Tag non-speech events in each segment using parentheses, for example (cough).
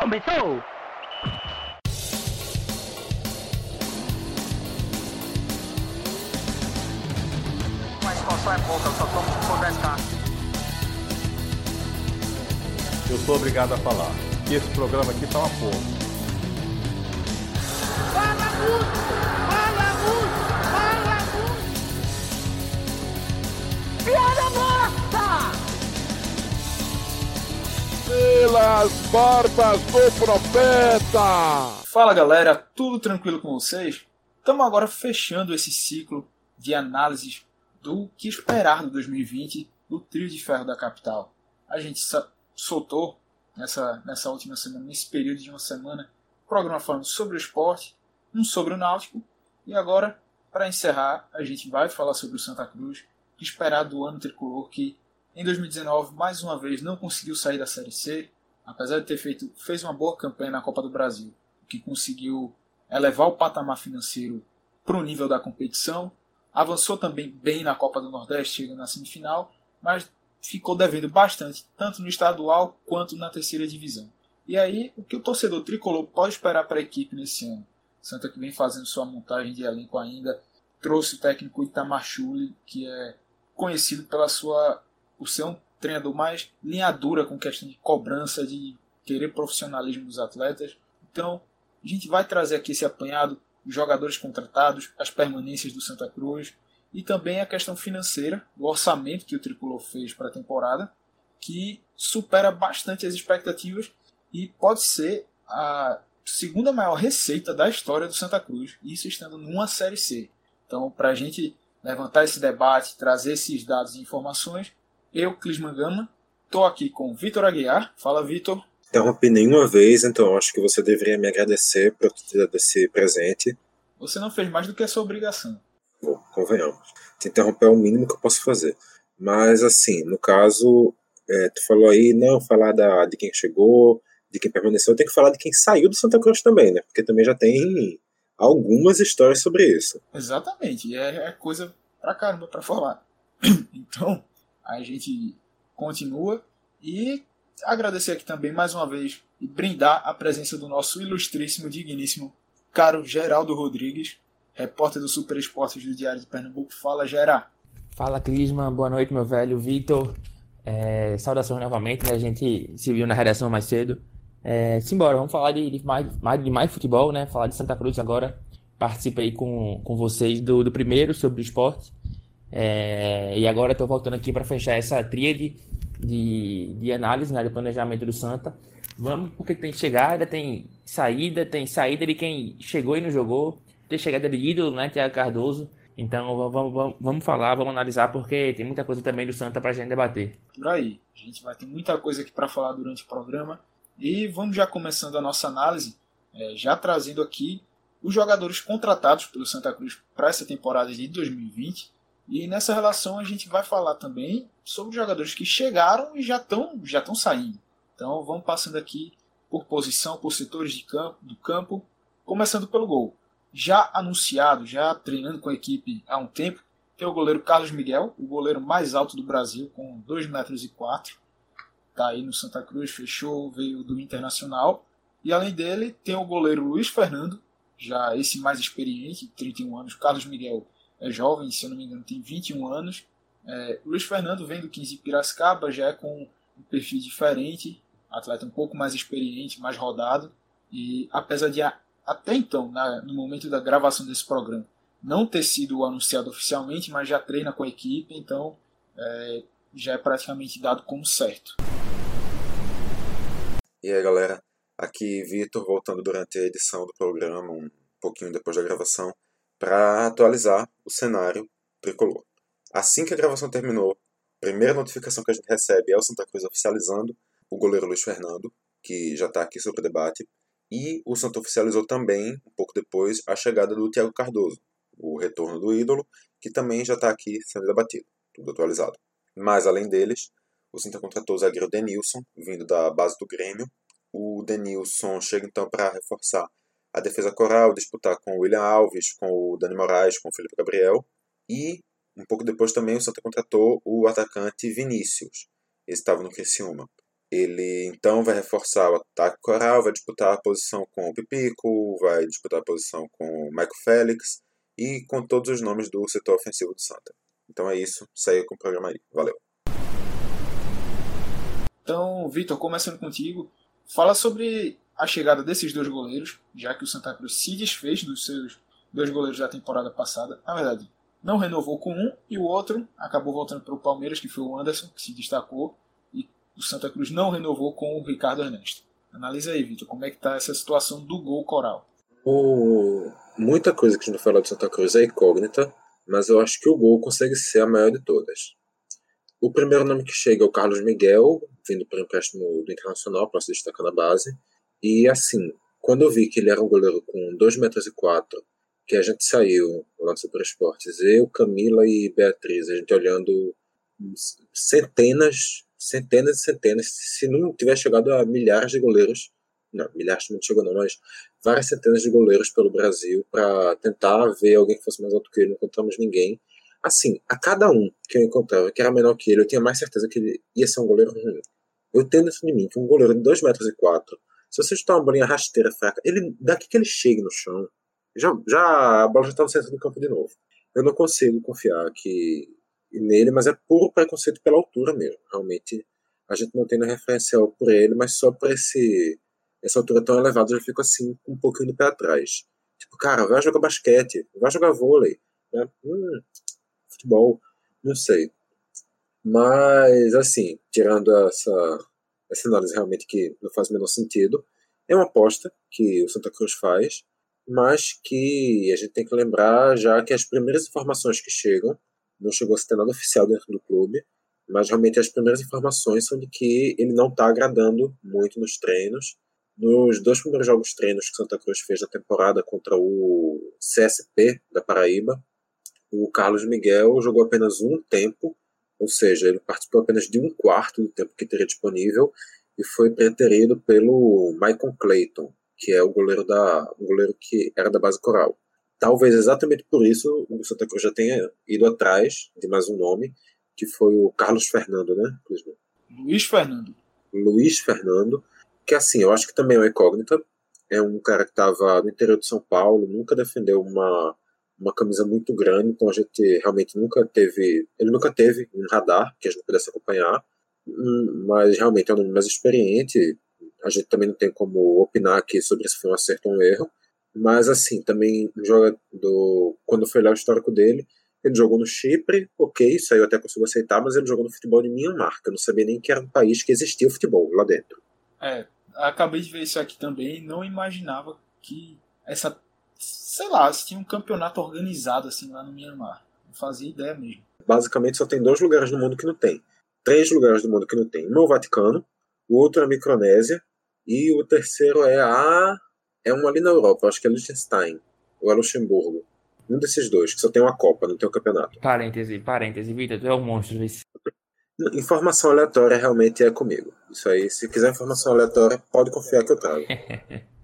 Começou! A expansão é pouca, eu só tomo por 10k. Eu sou obrigado a falar que esse programa aqui tá uma porra. Fala muito! Fala muito! Fala muito! Piada morta! Pelas barbas do profeta! Fala galera, tudo tranquilo com vocês? Estamos agora fechando esse ciclo de análises do que esperar do 2020 do trio de ferro da capital. A gente soltou nessa, nessa última semana, nesse período de uma semana, um programa falando sobre o esporte, um sobre o Náutico, e agora, para encerrar, a gente vai falar sobre o Santa Cruz, esperar do ano tricolor que em 2019 mais uma vez não conseguiu sair da Série C, apesar de ter feito fez uma boa campanha na Copa do Brasil, que conseguiu elevar o patamar financeiro para o nível da competição, avançou também bem na Copa do Nordeste, chegando na semifinal, mas ficou devendo bastante, tanto no estadual quanto na terceira divisão. E aí, o que o torcedor tricolor pode esperar para a equipe nesse ano? Santa que vem fazendo sua montagem de elenco ainda, trouxe o técnico Itamar que é conhecido pela sua por ser um treinador mais linha dura com questão de cobrança, de querer profissionalismo dos atletas. Então, a gente vai trazer aqui esse apanhado, os jogadores contratados, as permanências do Santa Cruz, e também a questão financeira, o orçamento que o Tricolor fez para a temporada, que supera bastante as expectativas e pode ser a segunda maior receita da história do Santa Cruz, isso estando numa Série C. Então, para a gente levantar esse debate, trazer esses dados e informações, eu, Clisman Gama, estou aqui com Vitor Aguiar. Fala, Vitor. Interrompi nenhuma vez, então acho que você deveria me agradecer por ter dado esse presente. Você não fez mais do que a sua obrigação. Bom, convenhamos. Te interromper é o mínimo que eu posso fazer. Mas, assim, no caso, é, tu falou aí, não, falar da, de quem chegou, de quem permaneceu, tem que falar de quem saiu do Santa Cruz também, né? Porque também já tem algumas histórias sobre isso. Exatamente, é, é coisa pra caramba pra falar. (clears throat) Então, a gente continua e agradecer aqui também mais uma vez e brindar a presença do nosso ilustríssimo, digníssimo, caro Geraldo Rodrigues, repórter do Super Esportes do Diário de Pernambuco. Fala, Gera. Fala, Clisma. Boa noite, meu velho Vitor. É, saudações novamente, né? A gente se viu na redação mais cedo. É, simbora, vamos falar de, de, mais, de mais futebol, né? Falar de Santa Cruz agora. Participei com, com vocês do, do primeiro sobre o esporte. É, e agora estou voltando aqui para fechar essa tríade de, de análise, né, de planejamento do Santa. Vamos, porque tem chegada, tem saída, tem saída de quem chegou e não jogou, tem chegada de ídolo, né, Tiago Cardoso. Então vamos, vamos, vamos falar, vamos analisar, porque tem muita coisa também do Santa para a gente debater. Por aí, a gente vai ter muita coisa aqui para falar durante o programa. E vamos já começando a nossa análise, é, já trazendo aqui os jogadores contratados pelo Santa Cruz para essa temporada de 2020. E nessa relação a gente vai falar também sobre jogadores que chegaram e já estão já estão saindo. Então vamos passando aqui por posição, por setores de campo, do campo, começando pelo gol já anunciado, já treinando com a equipe há um tempo, tem o goleiro Carlos Miguel, o goleiro mais alto do Brasil, com 2 metros e 4. Está aí no Santa Cruz, fechou, veio do Internacional. E além dele, tem o goleiro Luiz Fernando, já esse mais experiente, 31 anos. Carlos Miguel é jovem, se eu não me engano, tem 21 anos. É, Luiz Fernando vem do 15 de Piracicaba, já é com um perfil diferente, atleta um pouco mais experiente, mais rodado. E apesar de até então, na, no momento da gravação desse programa, não ter sido anunciado oficialmente, mas já treina com a equipe, então é, já é praticamente dado como certo. E aí galera, aqui Vitor voltando durante a edição do programa, um pouquinho depois da gravação, para atualizar o cenário tricolor. Assim que a gravação terminou, a primeira notificação que a gente recebe é o Santa Cruz oficializando o goleiro Luiz Fernando, que já está aqui sobre o debate, e o Santos oficializou também, um pouco depois, a chegada do Thiago Cardoso, o retorno do ídolo, que também já está aqui sendo debatido, tudo atualizado. Mas, além deles, o Santa contratou o zagueiro Denilson, vindo da base do Grêmio. O Denilson chega então para reforçar a defesa coral, disputar com o William Alves, com o Dani Moraes, com o Felipe Gabriel. E, um pouco depois também, o Santa contratou o atacante Vinícius. Ele estava no Criciúma. Ele então vai reforçar o ataque coral, vai disputar a posição com o Pipico, vai disputar a posição com o Michael Félix e com todos os nomes do setor ofensivo do Santa. Então é isso, segue com o programa aí. Valeu. Então, Vitor, começando contigo, fala sobre a chegada desses dois goleiros, já que o Santa Cruz se desfez dos seus dois goleiros da temporada passada. Na verdade, não renovou com um e o outro acabou voltando para o Palmeiras, que foi o Anderson, que se destacou, e o Santa Cruz não renovou com o Ricardo Ernesto. Analisa aí, Vitor, como é que está essa situação do gol coral. O... Muita coisa que a gente falou do Santa Cruz é incógnita, mas eu acho que o gol consegue ser a maior de todas. O primeiro nome que chega é o Carlos Miguel, vindo para empréstimo do Internacional, para se destacar na base. E assim, quando eu vi que ele era um goleiro com 2 metros e 4, que a gente saiu lá no Super Esportes, eu, Camila e Beatriz, a gente olhando centenas, centenas e centenas, se não tivesse chegado a milhares de goleiros, não, milhares não chegou não, mas várias centenas de goleiros pelo Brasil para tentar ver alguém que fosse mais alto que ele, não encontramos ninguém. Assim, a cada um que eu encontrava que era menor que ele, eu tinha mais certeza que ele ia ser um goleiro ruim. Eu tenho dentro de mim que um goleiro de 2 metros e 4, se você chutar uma bolinha rasteira fraca, ele, daqui que ele chegue no chão, já, já a bola já está no centro do campo de novo. Eu não consigo confiar que nele, mas é puro preconceito pela altura mesmo. Realmente, a gente não tem referencial por ele, mas só por esse essa altura tão elevada eu fico assim um pouquinho de pé atrás. Tipo, cara, vai jogar basquete, vai jogar vôlei, né? hum, futebol, não sei. Mas, assim, tirando essa, essa análise realmente que não faz o menor sentido, é uma aposta que o Santa Cruz faz, mas que a gente tem que lembrar já que as primeiras informações que chegam, não chegou a ser nada oficial dentro do clube, mas realmente as primeiras informações são de que ele não está agradando muito nos treinos. Nos dois primeiros jogos treinos que Santa Cruz fez na temporada contra o CSP da Paraíba, o Carlos Miguel jogou apenas um tempo, ou seja, ele participou apenas de um quarto do tempo que teria disponível e foi preterido pelo Michael Clayton, que é o goleiro da o goleiro que era da base coral. Talvez exatamente por isso o Santa Cruz já tenha ido atrás de mais um nome, que foi o Carlos Fernando, né? Luiz Fernando. Luiz Fernando, que assim, eu acho que também é uma incógnita. É um cara que estava no interior de São Paulo, nunca defendeu uma uma camisa muito grande, então a gente realmente nunca teve, ele nunca teve um radar que a gente pudesse acompanhar, hum, mas realmente é um nome mais experiente, a gente também não tem como opinar aqui sobre se foi um acerto ou um erro, mas assim, também joga do, quando foi lá o histórico dele, ele jogou no Chipre, ok, isso aí eu até consigo aceitar, mas ele jogou no futebol de Myanmar, que eu não sabia nem que era um país que existia o futebol lá dentro. É, acabei de ver isso aqui também, não imaginava que essa sei lá, se tinha um campeonato organizado assim lá no Myanmar. Não fazia ideia mesmo. Basicamente só tem dois lugares no mundo que não tem. Três lugares do mundo que não tem. Um é o Vaticano, o outro é a Micronésia e o terceiro é a é um ali na Europa, acho que é Liechtenstein ou é Luxemburgo. Um desses dois, que só tem uma Copa, não tem um campeonato. Parêntese, parêntese, Vitor, tu é um monstro. Isso. Informação aleatória realmente é comigo. Isso aí, se quiser informação aleatória, pode confiar que eu trago. (laughs)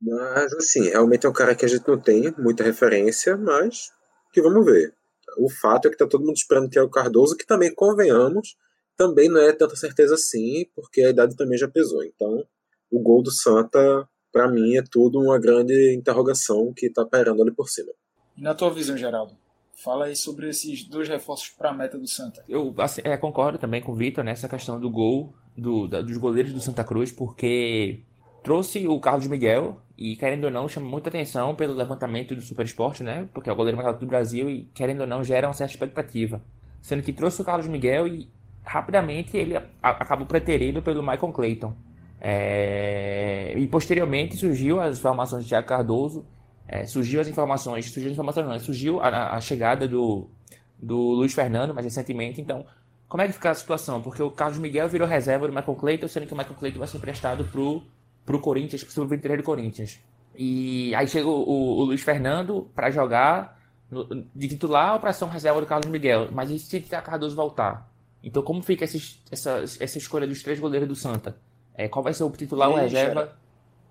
Mas, assim, realmente é um cara que a gente não tem muita referência, mas que vamos ver. O fato é que tá todo mundo esperando que é o Cardoso, que também, convenhamos, também não é tanta certeza assim, porque a idade também já pesou. Então, o gol do Santa, para mim, é tudo uma grande interrogação que tá pairando ali por cima. E na tua visão, Geraldo? Fala aí sobre esses dois reforços para a meta do Santa. Eu assim, é, concordo também com o Vitor nessa questão do gol do, da, dos goleiros do Santa Cruz, porque trouxe o Carlos Miguel, e querendo ou não, chama muita atenção pelo levantamento do Super Esporte, né? Porque é o goleiro mais alto do Brasil e, querendo ou não, gera uma certa expectativa. Sendo que trouxe o Carlos Miguel e rapidamente ele acabou preterido pelo Michael Clayton. É... E posteriormente surgiu as informações de Thiago Cardoso, é, surgiu as informações, surgiu as informações não, surgiu a, a, chegada do, do Luiz Fernando mais recentemente, então como é que fica a situação? Porque o Carlos Miguel virou reserva do Michael Clayton, sendo que o Michael Clayton vai ser emprestado pro pro Corinthians, pro sub-23 do Corinthians. E aí chega o, o, Luiz Fernando para jogar no, de titular ou para ser um reserva do Carlos Miguel. Mas e se o Cardoso voltar? Então como fica esses, essa, essa escolha dos três goleiros do Santa? É, qual vai ser o titular ou reserva?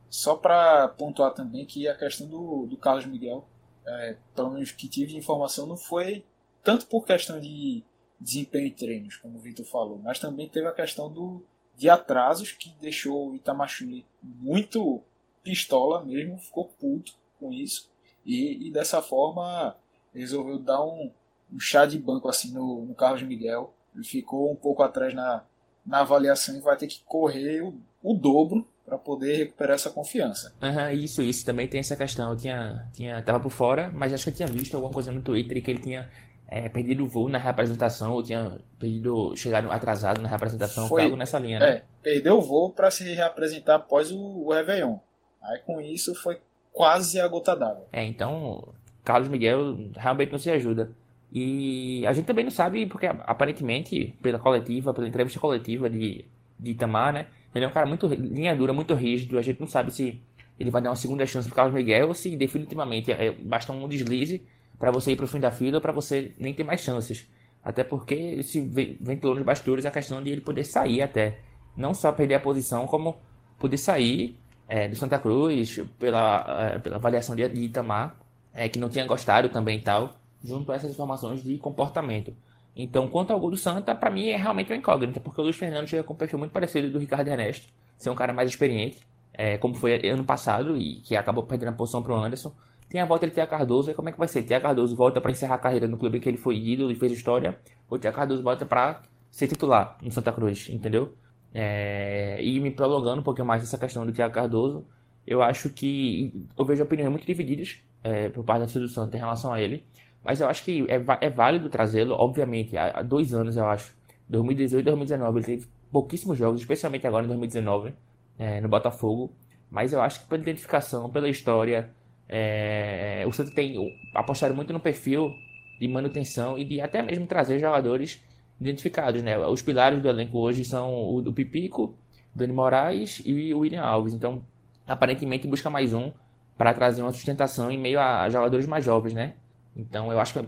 Só para pontuar também que a questão do, do Carlos Miguel, é, pelo menos que tive de informação, não foi tanto por questão de desempenho em treinos, como o Vitor falou, mas também teve a questão do de atrasos que deixou o Itamachule muito pistola mesmo, ficou puto com isso. E, e dessa forma resolveu dar um, um chá de banco assim no, no Carlos Miguel. Ele ficou um pouco atrás na, na avaliação e vai ter que correr o, o dobro para poder recuperar essa confiança. Uhum, isso, isso. Também tem essa questão. Eu tinha, tinha, tava por fora, mas acho que eu tinha visto alguma coisa no Twitter que ele tinha é, perdido o voo na representação, ou tinha perdido, chegado atrasado na representação, foi algo nessa linha, né? É, perdeu o voo para se reapresentar após o, o Réveillon. Aí com isso foi quase a gota d'água. É, então Carlos Miguel realmente não se ajuda. E a gente também não sabe, porque aparentemente, pela coletiva, pela entrevista coletiva de, de Itamar, né? Ele é um cara muito linha dura, muito rígido. A gente não sabe se ele vai dar uma segunda chance pro Carlos Miguel ou se definitivamente é, basta um deslize para você ir pro fim da fila para você nem ter mais chances. Até porque se ventilou nos bastidores a questão de ele poder sair até. Não só perder a posição, como poder sair é, do Santa Cruz pela, é, pela avaliação de, de Itamar, é, que não tinha gostado também e tal junto a essas informações de comportamento. Então, quanto ao gol do Santa, para mim é realmente uma incógnita, porque o Luiz Fernando chega com um perfil muito parecido do Ricardo Ernesto, ser um cara mais experiente, é, como foi ano passado, e que acabou perdendo a posição para o Anderson. Tem a volta de Tia Cardoso, e como é que vai ser? Tia Cardoso volta para encerrar a carreira no clube que ele foi ídolo e fez história, ou Tia Cardoso volta para ser titular no Santa Cruz, entendeu? É, e me prolongando um pouquinho mais essa questão do Thiago Cardoso, eu acho que eu vejo opiniões muito divididas é, por parte da torcida do Santa em relação a ele. Mas eu acho que é, é válido trazê-lo, obviamente, há, há, dois anos, eu acho. 2018 e 2019, ele teve pouquíssimos jogos, especialmente agora em 2019, é, no Botafogo. Mas eu acho que pela identificação, pela história, é, o Santos tem apostado muito no perfil de manutenção e de até mesmo trazer jogadores identificados, né? Os pilares do elenco hoje são o, o Pipico, Dani Moraes e o William Alves. Então, aparentemente busca mais um para trazer uma sustentação em meio a jogadores mais jovens, né? Então, eu acho que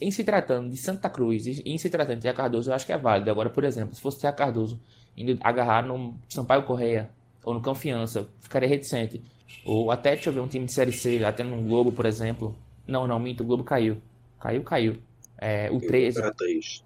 em se tratando de Santa Cruz e em se tratando de Cardoso, eu acho que é válido. Agora, por exemplo, se fosse Tia Cardoso indo agarrar no Sampaio Correia ou no Confiança, ficaria reticente. Ou até, deixa eu ver, um time de Série C, até no Globo, por exemplo. Não, não, minto, o Globo caiu. Caiu, caiu. É, o 13.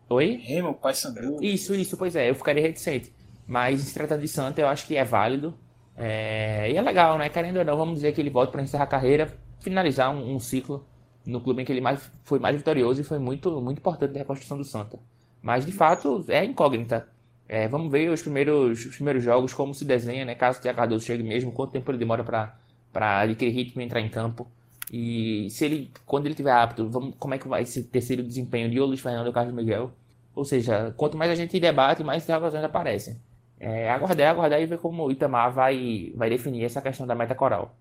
Oi? Remo, Paysandu. Isso, isso, pois é, eu ficaria reticente. Mas se tratando de Santa, eu acho que é válido. É... E é legal, né? Querendo ou não, vamos dizer que ele volta para encerrar a carreira, finalizar um, um ciclo no clube em que ele mais, foi mais vitorioso e foi muito, muito importante na reconstrução do Santa. Mas de fato é incógnita. É, vamos ver os primeiros, os primeiros jogos, como se desenha, né? Caso o Thiago Cardoso chegue mesmo, quanto tempo ele demora para adquirir ritmo e entrar em campo. E se ele, quando ele estiver apto, vamos, como é que vai ser terceiro desempenho de Luiz Fernando ou Carlos Miguel? Ou seja, quanto mais a gente debate, mais interrogações aparecem. É, aguardar, aguardar e ver como o Itamar vai, vai definir essa questão da meta coral.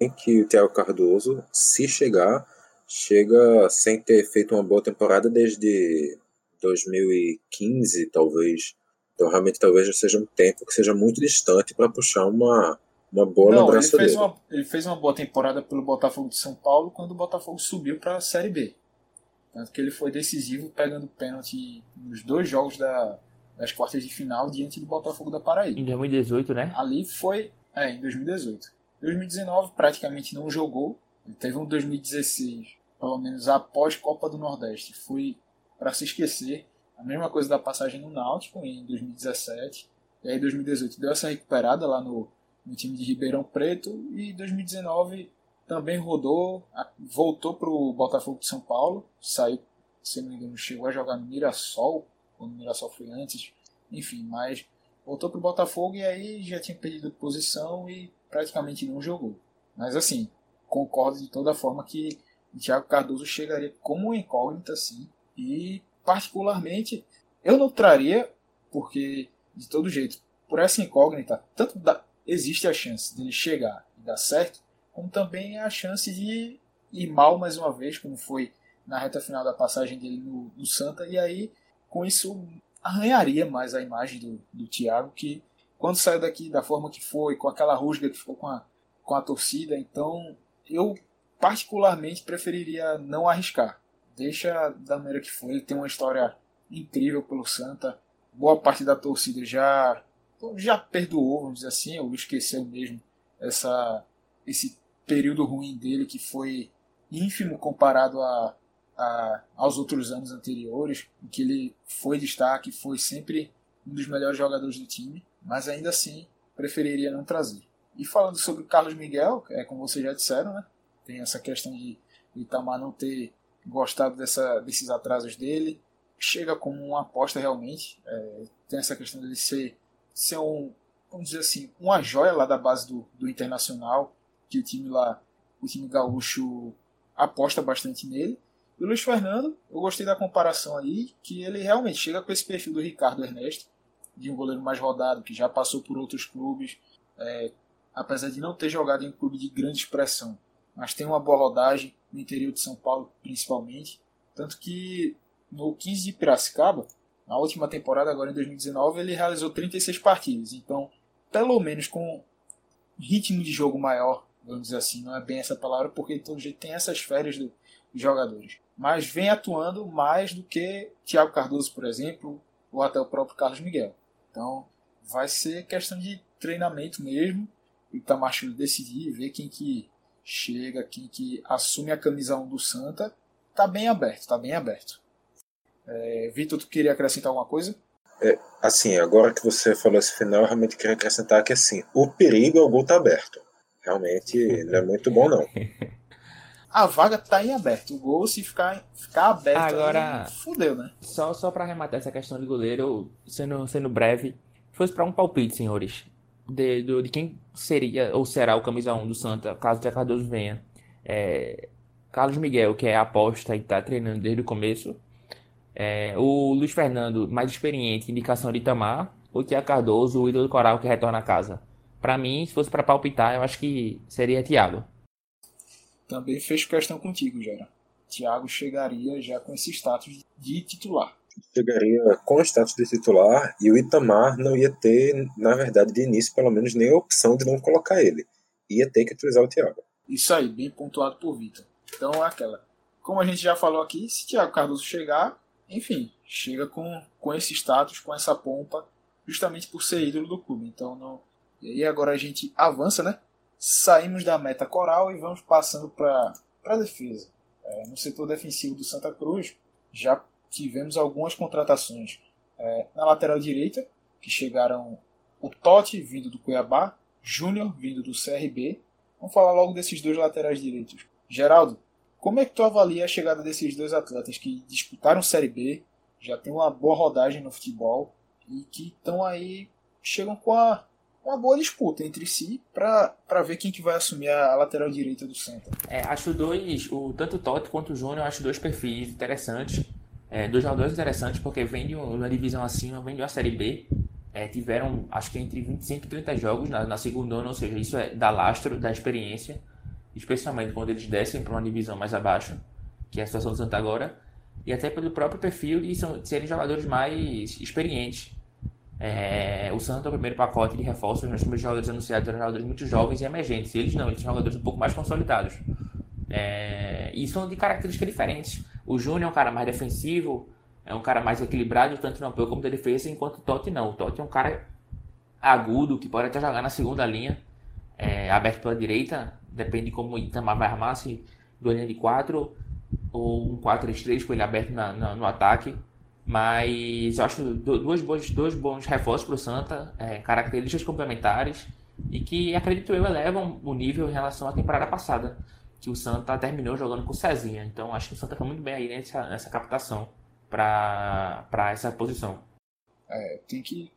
Em que o Thiago Cardoso, se chegar, chega sem ter feito uma boa temporada desde 2015, talvez. Então, realmente, talvez já seja um tempo que seja muito distante para puxar uma, uma boa Não, lembrança ele fez, dele. uma, ele fez uma boa temporada pelo Botafogo de São Paulo quando o Botafogo subiu para a Série B. Tanto que ele foi decisivo pegando pênalti nos dois jogos da, das quartas de final diante do Botafogo da Paraíba. Em 2018, né? Ali foi. É, em 2018. 2019 praticamente não jogou, ele teve um 2016, pelo menos após Copa do Nordeste, foi para se esquecer. A mesma coisa da passagem no Náutico em 2017. E aí 2018 deu essa recuperada lá no, no time de Ribeirão Preto e 2019 também rodou, voltou para o Botafogo de São Paulo, saiu, se não me engano, chegou a jogar no Mirassol, quando o Mirassol foi antes, enfim, mas voltou para o Botafogo e aí já tinha perdido posição e praticamente não jogou. Mas assim, concordo de toda forma que Thiago Cardoso chegaria como incógnita, sim. E, particularmente, eu não traria, porque, de todo jeito, por essa incógnita, tanto existe a chance dele chegar e dar certo, como também a chance de ir mal mais uma vez, como foi na reta final da passagem dele no, no Santa, e aí, com isso, arranharia mais a imagem do, do Thiago, que quando saiu daqui da forma que foi, com aquela rusga que ficou com a, com a torcida, então eu particularmente preferiria não arriscar. Deixa da maneira que foi. Ele tem uma história incrível pelo Santa. Boa parte da torcida já já perdoou, vamos dizer assim, ou esqueceu mesmo essa esse período ruim dele que foi ínfimo comparado a, a, aos outros anos anteriores, em que ele foi destaque, foi sempre um dos melhores jogadores do time, mas ainda assim preferiria não trazer. E falando sobre o Carlos Miguel, é como vocês já disseram, né? Tem essa questão de Itamar não ter gostado dessa, desses atrasos dele. Chega como uma aposta realmente. É, tem essa questão dele ser, ser um, vamos dizer assim, uma joia lá da base do, do Internacional, que o time lá, o time gaúcho aposta bastante nele. E o Luiz Fernando, eu gostei da comparação aí, que ele realmente chega com esse perfil do Ricardo Ernesto, de um goleiro mais rodado, que já passou por outros clubes, é, apesar de não ter jogado em um clube de grande expressão, mas tem uma boa rodagem no interior de São Paulo, principalmente. Tanto que no 15 de Piracicaba, na última temporada, agora em 2019, ele realizou 36 partidas. Então, pelo menos com ritmo de jogo maior, vamos dizer assim, não é bem essa palavra, porque todo jeito tem essas férias dos jogadores. Mas vem atuando mais do que Thiago Cardoso, por exemplo, ou até o próprio Carlos Miguel. Então, vai ser questão de treinamento mesmo. Tá Itamar decidir, ver quem que chega, quem que assume a camisa 1 do Santa. Tá bem aberto, tá bem aberto. É, Vitor, tu queria acrescentar alguma coisa? É, assim, agora que você falou esse final, eu realmente queria acrescentar que assim, o perigo é o gol tá aberto. Realmente não é muito bom, não. (laughs) A vaga tá em aberto. O gol, se ficar, ficar aberto, Agora, aí, fudeu, né? Só, só para arrematar essa questão de goleiro, sendo, sendo breve, fosse para um palpite, senhores, de, de, de, quem seria ou será o camisa 1 do Santa, caso o Cardoso venha. É, Carlos Miguel, que é a aposta e está treinando desde o começo. É, o Luiz Fernando, mais experiente, indicação de Itamar. O Tiago Cardoso, o ídolo coral que retorna a casa. Para mim, se fosse para palpitar, eu acho que seria Thiago. Também fecho questão contigo, Gera. Thiago chegaria já com esse status de titular. Chegaria com o status de titular e o Itamar não ia ter, na verdade, de início, pelo menos, nem a opção de não colocar ele. Ia ter que utilizar o Thiago. Isso aí, bem pontuado por Vitor. Então é aquela. Como a gente já falou aqui, se Thiago Cardoso chegar, enfim, chega com, com esse status, com essa pompa, justamente por ser ídolo do clube. Então não, e agora a gente avança, né? Saímos da meta coral e vamos passando para a defesa. É, no setor defensivo do Santa Cruz, já tivemos algumas contratações. É, na lateral direita, que chegaram o Totti, vindo do Cuiabá, Júnior, vindo do CRB. Vamos falar logo desses dois laterais direitos. Geraldo, como é que tu avalia a chegada desses dois atletas que disputaram Série B, já tem uma boa rodagem no futebol e que estão aí, chegam com a uma boa disputa entre si para ver quem que vai assumir a, lateral direita do Santa. É, acho dois, o, tanto o Totti quanto o Júnior, acho dois perfis interessantes. É, dois jogadores interessantes porque vem de uma divisão acima, vem de uma Série B. É, tiveram, acho que entre 25 e 30 jogos na, na segunda ano, ou seja, isso é da lastro, da experiência, especialmente quando eles descem para uma divisão mais abaixo, que é a situação do Santa agora, e até pelo próprio perfil de, são, de serem jogadores mais experientes. É, o Santos é o primeiro pacote de reforços. Nós temos jogadores anunciados eram jogadores muito jovens e emergentes. Eles não, eles são jogadores um pouco mais consolidados. É, e são de características diferentes. O Júnior é um cara mais defensivo, é um cara mais equilibrado, tanto no apoio como na defesa, enquanto o Totti não. O Totti é um cara agudo, que pode até jogar na segunda linha, é, aberto pela direita, depende de como o Itamar vai armar, se duas linhas de quatro ou um 4-3-3 com ele aberto na, na, no ataque. Mas eu acho dois bons, dois bons reforços para o Santa, é, características complementares e que acredito eu elevam o nível em relação à temporada passada, que o Santa terminou jogando com o Cezinha. Então acho que o Santa foi muito bem aí nessa, nessa captação para essa posição. É, tem que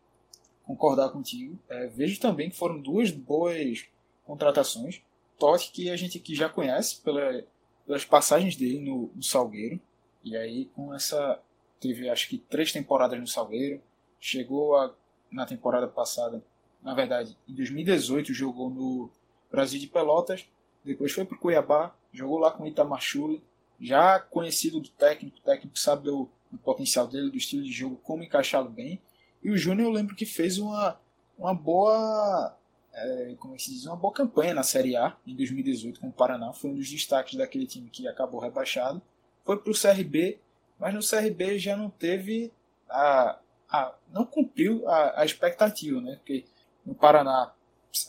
concordar contigo. É, vejo também que foram duas boas contratações. Totti, que a gente aqui já conhece pela, pelas passagens dele no, no Salgueiro. E aí, com essa teve acho que três temporadas no Salgueiro, chegou a, na temporada passada, na verdade, em 2018 jogou no Brasil de Pelotas, depois foi para o Cuiabá, jogou lá com o Itamar Chule, já conhecido do técnico, o técnico sabe do, do potencial dele, do estilo de jogo, como encaixá-lo bem. E o Júnior eu lembro que fez uma, uma boa é, como é se diz, uma boa campanha na Série A em 2018 com o Paraná, foi um dos destaques daquele time que acabou rebaixado. Foi para o CRB, mas no CRB já não teve a, a não cumpriu a, a expectativa, né? Porque no Paraná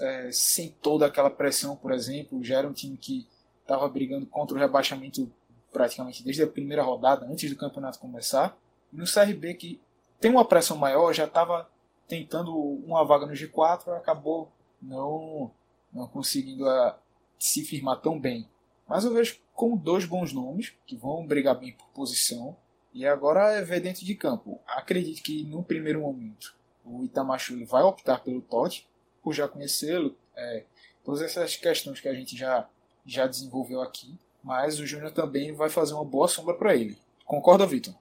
é, sem toda aquela pressão, por exemplo, já era um time que estava brigando contra o rebaixamento praticamente desde a primeira rodada, antes do campeonato começar. E no CRB que tem uma pressão maior, já estava tentando uma vaga no G4, acabou não, não conseguindo a, ah, se firmar tão bem. Mas eu vejo com dois bons nomes, que vão brigar bem por posição, e agora é ver dentro de campo. Acredito que no primeiro momento o Itamachu vai optar pelo Totti, por já conhecê-lo, é, todas essas questões que a gente já, já desenvolveu aqui, mas o Júnior também vai fazer uma boa sombra para ele. Concorda, Vitor?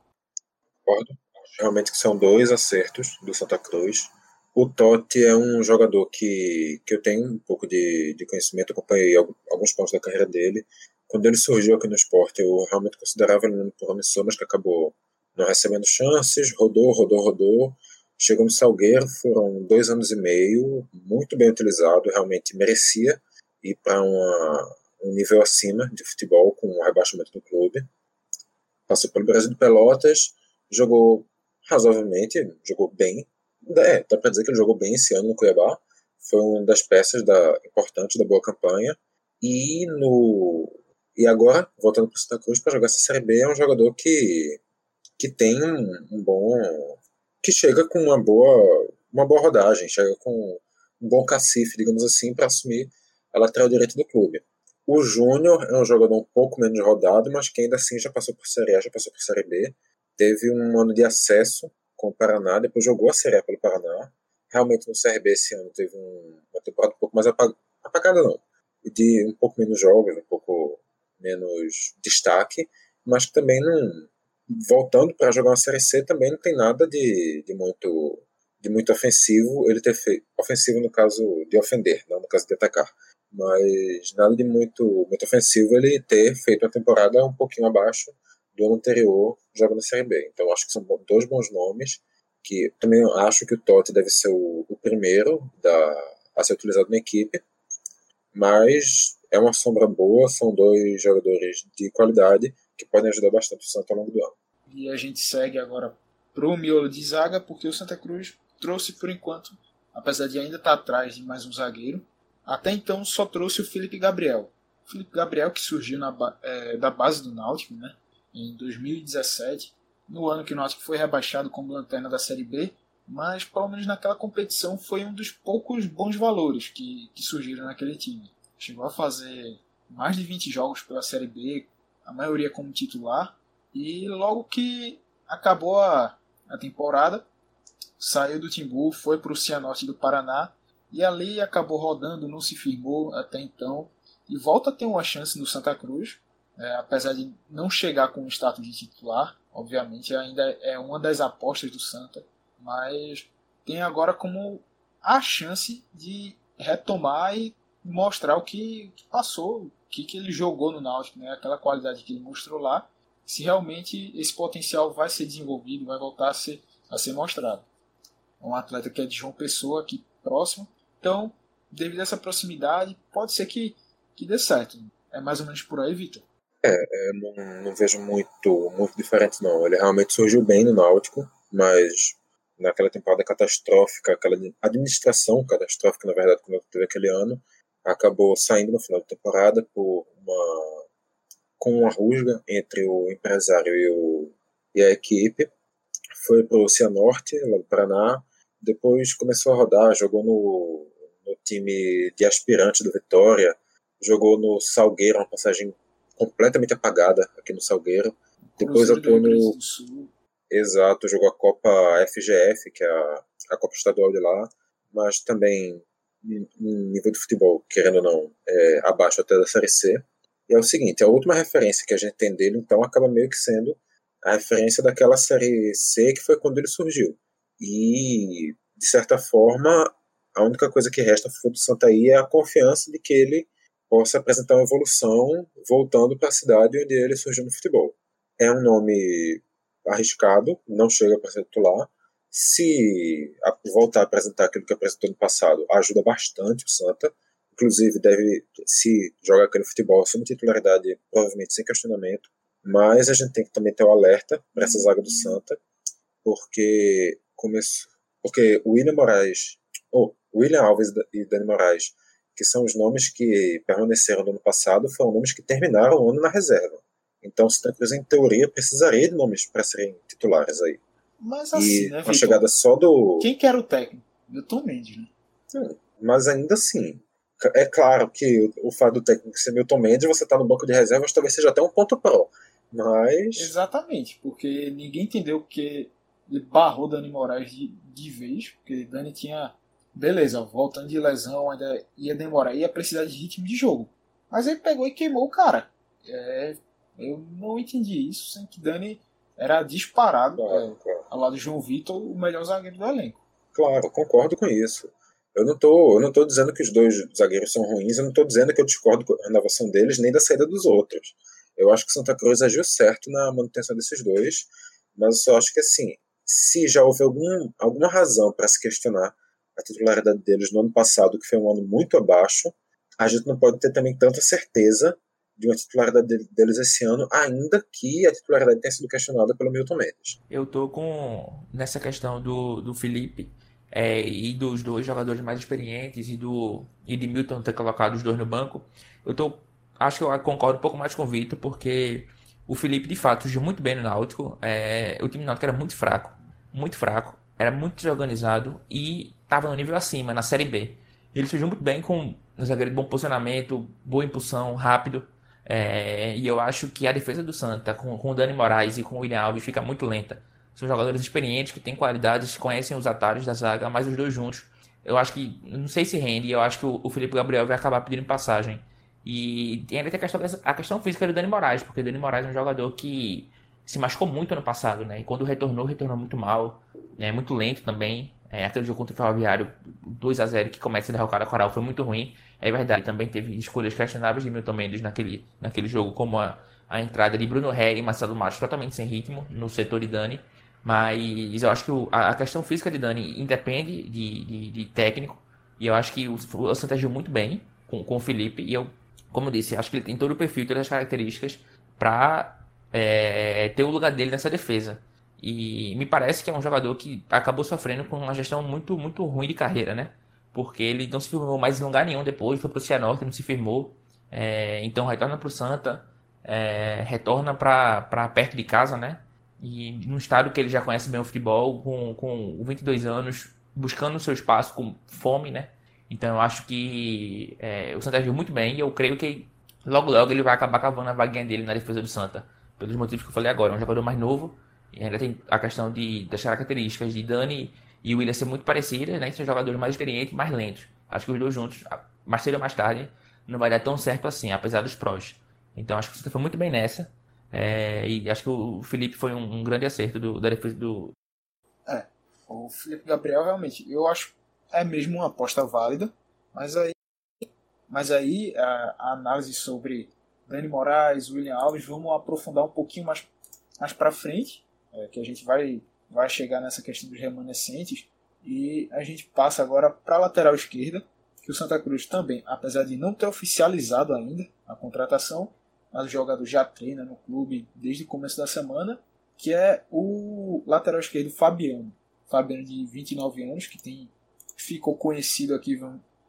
Concordo. Realmente que são dois acertos do Santa Cruz. O Totti é um jogador que, que eu tenho um pouco de, de conhecimento, acompanhei alguns pontos da carreira dele. Quando ele surgiu aqui no esporte, eu realmente considerava ele um promissor, mas que acabou não recebendo chances, rodou, rodou, rodou. Chegou no Salgueiro, foram dois anos e meio, muito bem utilizado, realmente merecia ir para um nível acima de futebol com o rebaixamento do clube. Passou pelo Brasil de Pelotas, jogou razoavelmente, jogou bem, é, dá para dizer que ele jogou bem esse ano no Cuiabá. Foi uma das peças da, importantes da boa campanha. E no e agora, voltando para o Santa Cruz para jogar essa Série B, é um jogador que, que tem um, um, bom. Que chega com uma boa, uma boa rodagem, chega com um bom cacife, digamos assim, para assumir a lateral direita do clube. O Júnior é um jogador um pouco menos rodado, mas que ainda assim já passou por Série A, já passou por Série B. Teve um ano de acesso com o Paraná, depois jogou a Série A pelo Paraná. Realmente no CRB esse ano teve um, uma temporada um pouco mais apagada, não. De um pouco menos jogos, um pouco menos destaque, mas que também não. Voltando para jogar uma Série C também não tem nada de, de muito de muito ofensivo ele ter feito ofensivo no caso de ofender não no caso de atacar mas nada de muito muito ofensivo ele ter feito uma temporada um pouquinho abaixo do ano anterior jogando na Série B. Então acho que são dois bons nomes, que também acho que o Totti deve ser o, o primeiro da, a ser utilizado na equipe, mas é uma sombra boa, são dois jogadores de qualidade que podem ajudar bastante o Santa ao longo do ano. E a gente segue agora para o miolo de zaga, porque o Santa Cruz trouxe por enquanto, apesar de ainda estar atrás de mais um zagueiro, até então só trouxe o Felipe Gabriel. O Felipe Gabriel que surgiu na, é, da base do Náutico, né? em 2017, no ano que o Náutico foi rebaixado como lanterna da Série B, mas pelo menos naquela competição foi um dos poucos bons valores que, que surgiram naquele time. Chegou a fazer mais de 20 jogos pela Série B, a maioria como titular, e logo que acabou a, a temporada, saiu do Timbu, foi para o Cianorte do Paraná, e ali acabou rodando, não se firmou até então, e volta a ter uma chance no Santa Cruz, é, apesar de não chegar com o status de titular, obviamente ainda é uma das apostas do Santa, mas tem agora como a chance de retomar e mostrar o que, que passou, que, que ele jogou no Náutico, né? aquela qualidade que ele mostrou lá, se realmente esse potencial vai ser desenvolvido, vai voltar a ser, a ser mostrado. É um atleta que é de João Pessoa, aqui próximo, então, devido a essa proximidade, pode ser que, que dê certo. É mais ou menos por aí, Vitor. É, é, não, não, vejo muito, muito diferente não. Ele realmente surgiu bem no Náutico, mas naquela temporada catastrófica, aquela administração catastrófica, na verdade, que teve aquele ano, acabou saindo no final da temporada por uma com uma rusga entre o empresário e, o, e a equipe. Foi para o Cianorte, lá do Paraná. Depois começou a rodar, jogou no, no time de aspirante do Vitória, jogou no Salgueiro, uma passagem completamente apagada aqui no Salgueiro. Depois atuou no. Exato, jogou a Copa FGF, que é a, a Copa Estadual de lá, mas também em nível de futebol, querendo ou não, é, abaixo até da Série C. E é o seguinte, a última referência que a gente tem dele, então, acaba meio que sendo a referência daquela Série C que foi quando ele surgiu. E, de certa forma, a única coisa que resta para o Santaí é a confiança de que ele possa apresentar uma evolução voltando para a cidade onde ele surgiu no futebol. É um nome arriscado, não chega para ser titular. Se voltar a apresentar aquilo que apresentou no passado, ajuda bastante o Santa. Inclusive, deve, se jogar aquele futebol, assume titularidade, provavelmente sem questionamento. Mas a gente tem que também ter o um alerta para essa zaga do Santa, porque começou, porque o William Moraes, ou oh, William Alves e Dani Moraes que são os nomes que permaneceram no ano passado, foram nomes que terminaram o ano na reserva. Então, Santa Cruz, em teoria, precisaria de nomes para serem titulares aí. Mas assim, e né, com a chegada só do. Quem que era o técnico? Milton Mendes, né? Mas ainda assim, é claro que o, o fato do técnico ser Milton Mendes, você tá no banco de reservas, talvez seja até um ponto pró. Mas. Exatamente, porque ninguém entendeu que ele barrou Dani Moraes de, de vez, porque Dani tinha. Beleza, voltando de lesão, ainda ia demorar, ia precisar de ritmo de jogo. Mas ele pegou e queimou o cara. É, eu não entendi isso, sem que Dani era disparado, claro, é, claro. Ao lado de João Vitor, o melhor zagueiro do elenco. Claro, concordo com isso. Eu não tô, eu não tô dizendo que os dois zagueiros são ruins, eu não estou dizendo que eu discordo com a renovação deles, nem da saída dos outros. Eu acho que Santa Cruz agiu certo na manutenção desses dois, mas eu só acho que assim, se já houve algum, alguma razão para se questionar a titularidade deles no ano passado, que foi um ano muito abaixo, a gente não pode ter também tanta certeza de uma titularidade deles esse ano, ainda que a titularidade tenha sido questionada pelo Milton Mendes. Eu tô com nessa questão do, do Felipe é, e dos dois jogadores mais experientes e do e de Milton ter colocado os dois no banco. Eu tô acho que eu concordo um pouco mais com o Vitor, porque o Felipe de fato surgiu muito bem no Náutico. É, o time Náutico era muito fraco, muito fraco, era muito desorganizado e estava no nível acima, na Série B. Ele surgiu muito bem com um zagueiro de bom posicionamento, boa impulsão, rápido. É, e eu acho que a defesa do Santa, com, com o Dani Moraes e com o William Alves, fica muito lenta. São jogadores experientes, que têm qualidades, conhecem os atalhos da zaga, mas os dois juntos, eu acho que, não sei se rende, eu acho que o, o Felipe Gabriel vai acabar pedindo passagem. E tem ainda a questão, a questão física do Dani Moraes, porque o Dani Moraes é um jogador que se machucou muito ano passado, né? E quando retornou, retornou muito mal, né? Muito lento também. É, aquele jogo contra o Ferroviário 2 a 0 que começa a derrocar a Coral foi muito ruim. É verdade, também teve escolhas questionáveis de Milton Mendes naquele, naquele jogo, como a, a entrada de Bruno Ré e Marcelo Matos totalmente sem ritmo no setor de Dani. Mas eu acho que o, a, a, questão física de Dani independe de, de, de, técnico. E eu acho que o, o Santa agiu muito bem com, com o Felipe. E eu, como eu disse, acho que ele tem todo o perfil, todas as características para é, ter o lugar dele nessa defesa. E me parece que é um jogador que acabou sofrendo com uma gestão muito, muito ruim de carreira, né? Porque ele não se firmou mais em lugar nenhum depois, foi pro Cianorte, não se firmou. É, então retorna pro Santa, é, retorna para perto de casa, né? E num estado que ele já conhece bem o futebol, com, com 22 anos, buscando o seu espaço com fome, né? Então eu acho que é, o Santa agiu muito bem e eu creio que logo logo ele vai acabar cavando a vaguinha dele na defesa do Santa. Pelos motivos que eu falei agora. É um jogador mais novo, e ainda tem a questão de, das características de Dani e William ser muito parecidas, né? São jogadores mais experientes mais lentos. Acho que os dois juntos, mais cedo ou mais tarde, não vai dar tão certo assim, apesar dos prós. Então acho que você foi muito bem nessa. É, e acho que o Felipe foi um, um grande acerto do, da defesa do. É, o Felipe Gabriel realmente, eu acho é mesmo uma aposta válida, mas aí, mas aí a, a análise sobre Dani Moraes, William Alves, vamos aprofundar um pouquinho mais, mais para frente é, que a gente vai, vai chegar nessa questão dos remanescentes. E a gente passa agora para a lateral esquerda, que o Santa Cruz também, apesar de não ter oficializado ainda a contratação, mas o jogador já treina no clube desde o começo da semana, que é o lateral esquerdo Fabiano. Fabiano de 29 anos, que tem ficou conhecido aqui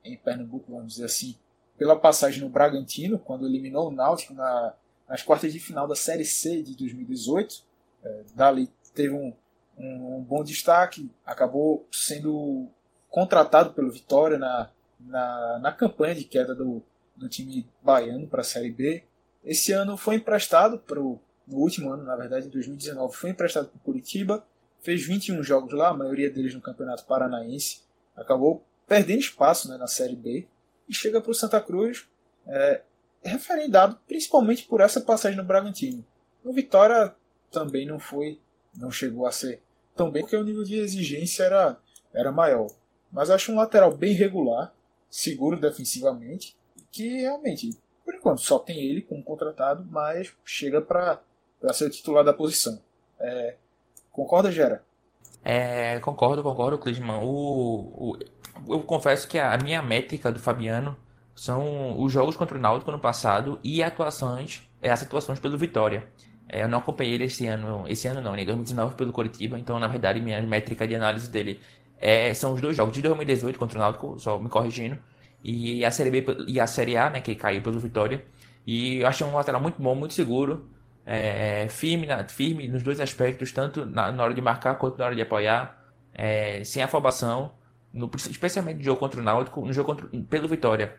em Pernambuco, vamos dizer assim, pela passagem no Bragantino, quando eliminou o Náutico na, nas quartas de final da Série C de 2018. É, dali teve um, um, um, bom destaque, acabou sendo contratado pelo Vitória na, na, na campanha de queda do, do time baiano para a Série B. Esse ano foi emprestado para no último ano, na verdade, em 2019, foi emprestado para o Curitiba, fez 21 jogos lá, a maioria deles no Campeonato Paranaense, acabou perdendo espaço né, na Série B e chega para o Santa Cruz, é, referendado principalmente por essa passagem no Bragantino. O Vitória também não foi, não chegou a ser tão bem, porque o nível de exigência era, era maior. Mas acho um lateral bem regular, seguro defensivamente, que realmente, por enquanto, só tem ele como contratado, mas chega para ser o titular da posição. É, concorda, Gera? É, concordo, concordo, Clisman. O, o, eu confesso que a minha métrica do Fabiano são os jogos contra o Náutico no passado e atuações, é, as atuações pelo Vitória. É, eu não acompanhei ele esse ano, esse ano não, em né? 2019 pelo Curitiba, então na verdade minha métrica de análise dele é, são os dois jogos de 2018 contra o Náutico, só me corrigindo, e a Série B e a Série A, né, que caiu pelo Vitória. E eu achei um lateral muito bom, muito seguro, é, firme, na, firme nos dois aspectos, tanto na, na, hora de marcar quanto na hora de apoiar, é, sem afobação, no, especialmente no jogo contra o Náutico, no jogo contra, pelo Vitória.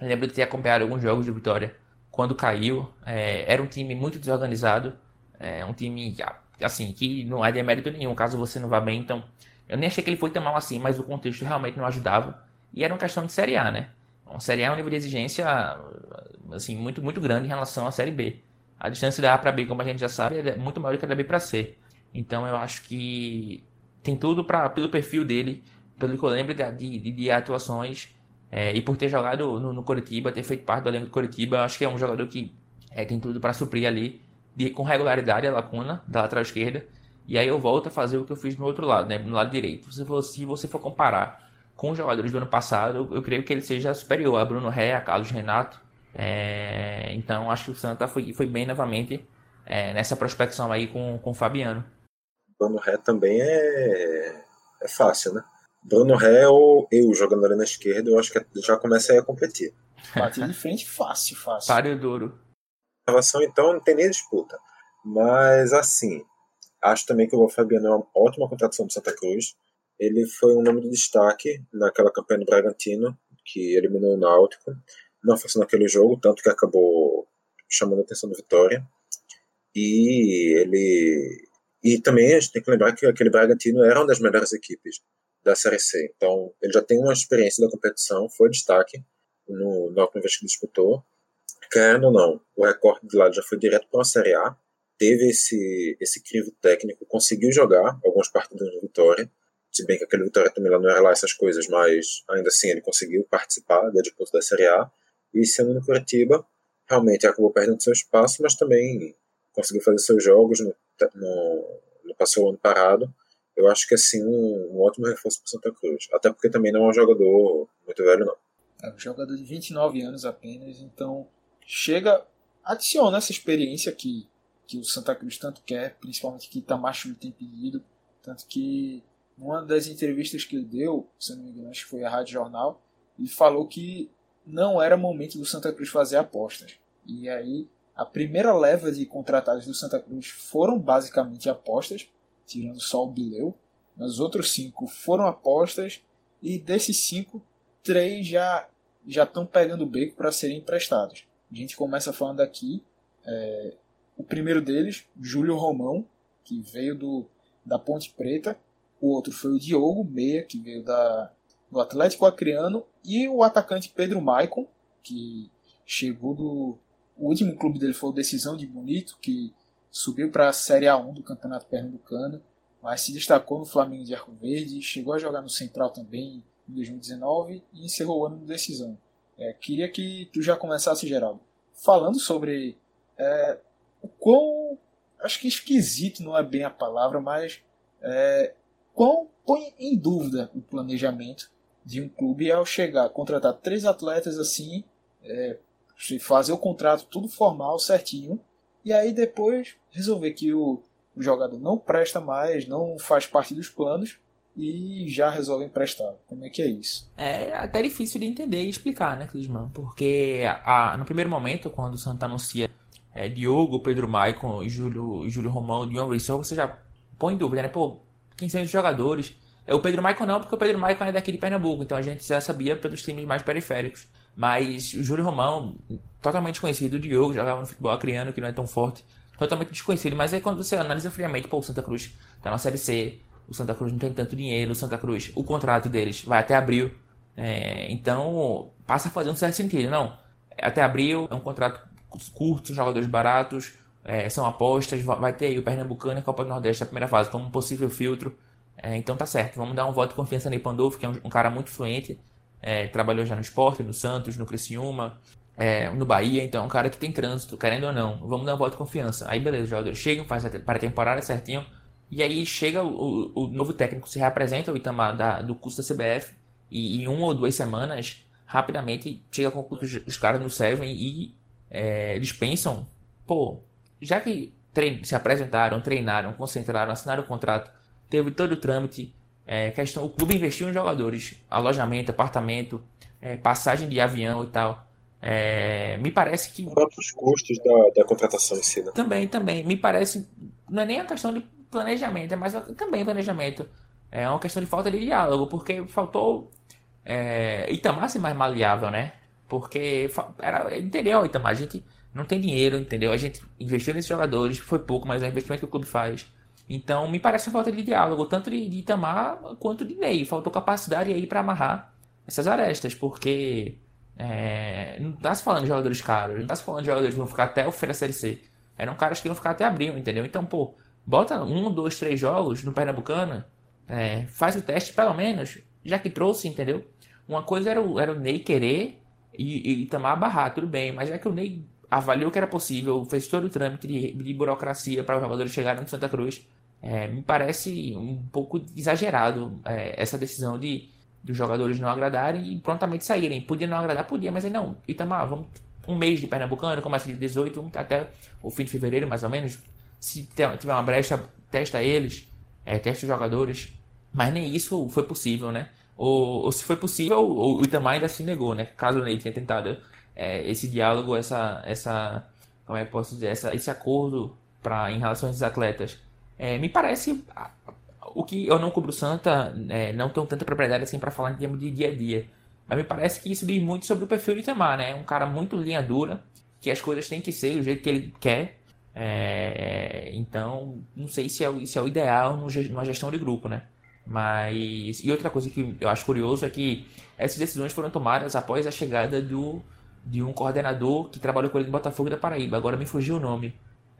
Eu lembro de ter acompanhado alguns jogos do Vitória quando caiu. É, era um time muito desorganizado, é, um time assim que não é de mérito nenhum caso você não vá bem. Então, eu nem achei que ele foi tão mal assim, mas o contexto realmente não ajudava. E era uma questão de Série A, né? Uma Série A é um nível de exigência assim muito muito grande em relação à Série B. A distância da A para B, como a gente já sabe, é muito maior que a da B para C. Então eu acho que tem tudo para pelo perfil dele, pelo que eu lembro de, de, de atuações é, e por ter jogado no, no Coritiba, ter feito parte do elenco do Coritiba, acho que é um jogador que é, tem tudo para suprir ali de, com regularidade a lacuna da lateral esquerda. E aí eu volto a fazer o que eu fiz no outro lado, né, no lado direito. Se, se você for comparar com os jogadores do ano passado, eu, eu creio que ele seja superior a Bruno Ré, a Carlos Renato, é, então acho que o Santa foi, foi bem novamente é, nessa prospecção aí com, com o Fabiano. Bruno Ré também é, é fácil, né? Bruno Ré ou eu jogando ali na esquerda, eu acho que já começa a competir. Bater de frente fácil, fácil. Páreo duro. Então, não tem nem disputa. Mas, assim, acho também que o Fabiano é uma ótima contratação do Santa Cruz. Ele foi um nome de destaque naquela campanha do Bragantino, que eliminou o Náutico não fosse naquele jogo, tanto que acabou chamando a atenção do Vitória. E ele. E também a gente tem que lembrar que aquele Bragantino era uma das melhores equipes da Série C. Então, ele já tem uma experiência da competição, foi destaque no, na última vez que disputou. Querendo ou não, o recorde de lado já foi direto para a Série A. Teve esse, esse crivo técnico, conseguiu jogar algumas partidas no Vitória. Se bem que aquele Vitória também lá não era lá essas coisas, mas ainda assim ele conseguiu participar da disputa da Série A. E sendo no Curitiba, realmente acabou perdendo seu espaço, mas também conseguiu fazer seus jogos, no, no, no passou o ano parado. Eu acho que assim um, um ótimo reforço para Santa Cruz. Até porque também não é um jogador muito velho, não. É um jogador de 29 anos apenas, então chega, adiciona essa experiência que, que o Santa Cruz tanto quer, principalmente que Tamacho tem pedido. Tanto que numa das entrevistas que ele deu, se não me engano, acho que foi a Rádio Jornal, ele falou que não era momento do Santa Cruz fazer apostas. E aí, a primeira leva de contratados do Santa Cruz foram basicamente apostas, tirando só o Bileu. Mas os outros cinco foram apostas, e desses cinco, três já já estão pegando o beco para serem emprestados. A gente começa falando aqui. É, o primeiro deles, Júlio Romão, que veio do, da Ponte Preta. O outro foi o Diogo Meia, que veio da, do Atlético Acreano, e o atacante Pedro Maicon, que chegou do. O último clube dele foi o Decisão de Bonito, que subiu para a Série A1 do Campeonato Pernambucano, mas se destacou no Flamengo de Arco Verde, chegou a jogar no Central também em 2019 e encerrou o ano no Decisão. É, queria que tu já começasse, Geraldo, falando sobre é, o quão. Acho que esquisito não é bem a palavra, mas é, quão põe em dúvida o planejamento de um clube ao chegar, contratar três atletas assim, é, fazer o contrato tudo formal, certinho, e aí depois resolver que o, jogador não presta mais, não faz parte dos planos e já resolve emprestar. Como é que é isso? É até difícil de entender e explicar, né, Clisman? Porque a, no primeiro momento, quando o Santa anuncia é, Diogo, Pedro Maicon Júlio, Júlio Romão uma só, você já põe em dúvida, né? Pô, quem são os jogadores? É o Pedro Michael não, porque o Pedro Michael é daqui de Pernambuco, então a gente já sabia pelos times mais periféricos. Mas o Júlio Romão, totalmente conhecido, o Diogo, jogava no futebol acriano, que não é tão forte, totalmente desconhecido. Mas aí quando você analisa friamente, pô, o Santa Cruz tá na Série C, o Santa Cruz não tem tanto dinheiro, o Santa Cruz, o contrato deles vai até abril. É, então passa a fazer um certo sentido, não. Até abril é um contrato curto, jogadores baratos, é, são apostas, vai ter aí o Pernambucano e a Copa do Nordeste na primeira fase como um possível filtro. É, então tá certo, vamos dar um voto de confiança no Pandolfo, que é um, um, cara muito fluente, é, trabalhou já no esporte, no Santos, no Criciúma, é, no Bahia, então é um cara que tem trânsito, querendo ou não, vamos dar um voto de confiança. Aí beleza, os jogadores chegam, faz para a temporada certinho, e aí chega o, o, novo técnico, se reapresenta o Itamar da, do curso da CBF, e em uma ou duas semanas, rapidamente chega com os, os caras no Seven e é, eles pensam, pô, já que trein, se apresentaram, treinaram, concentraram, assinaram o contrato, teve todo o trâmite. É, questão, o clube investiu em jogadores, alojamento, apartamento, é, passagem de avião e tal. É, me parece que. Os próprios custos da, da contratação em si, né? Também, também. Me parece. Não é nem a questão de planejamento, é mais também planejamento. É uma questão de falta de diálogo, porque faltou. É, Itamar ser mais maleável, né? Porque era, entendeu, Itamar? A gente não tem dinheiro, entendeu? A gente investiu nesses jogadores, foi pouco, mas é o investimento que o clube faz. Então, me parece uma falta de diálogo, tanto de, de Itamar quanto de Ney. Faltou capacidade aí para amarrar essas arestas, porque é, não tá se falando de jogadores caros, não tá se falando de jogadores que vão ficar até o fim da Série C. Eram caras que iam ficar até abril, entendeu? Então, pô, bota um, dois, três jogos no Pernambucana, é, faz o teste pelo menos, já que trouxe, entendeu? Uma coisa era o, era o Ney querer e, e Itamar barrar, tudo bem, mas é que o Ney avaliou que era possível, fez todo o trâmite de, de burocracia para os jogadores chegarem no Santa Cruz. É, me parece um pouco exagerado é, essa decisão de dos jogadores não agradarem e prontamente saírem. Podia não agradar, podia, mas aí não. Itamar, vamos um mês de Pernambucano, começa de 18 até o fim de fevereiro, mais ou menos. Se tiver uma brecha, testa eles, é, testa os jogadores. Mas nem isso foi possível, né? Ou, ou se foi possível, o Itamar ainda se negou, né? Caso ele tenha tentado é, esse diálogo, essa, essa, como é que posso dizer, essa, esse acordo para em relação aos atletas. É, me parece o que eu não cubro Santa, é, não tenho tanta propriedade assim para falar em termos de dia a dia. Mas me parece que isso diz muito sobre o perfil de Itamar, né? Um cara muito linha dura, que as coisas têm que ser do jeito que ele quer. É, então, não sei se é, o, se é o ideal numa gestão de grupo, né? Mas. E outra coisa que eu acho curioso é que essas decisões foram tomadas após a chegada do, de um coordenador que trabalhou com ele no Botafogo da Paraíba. Agora me fugiu o nome.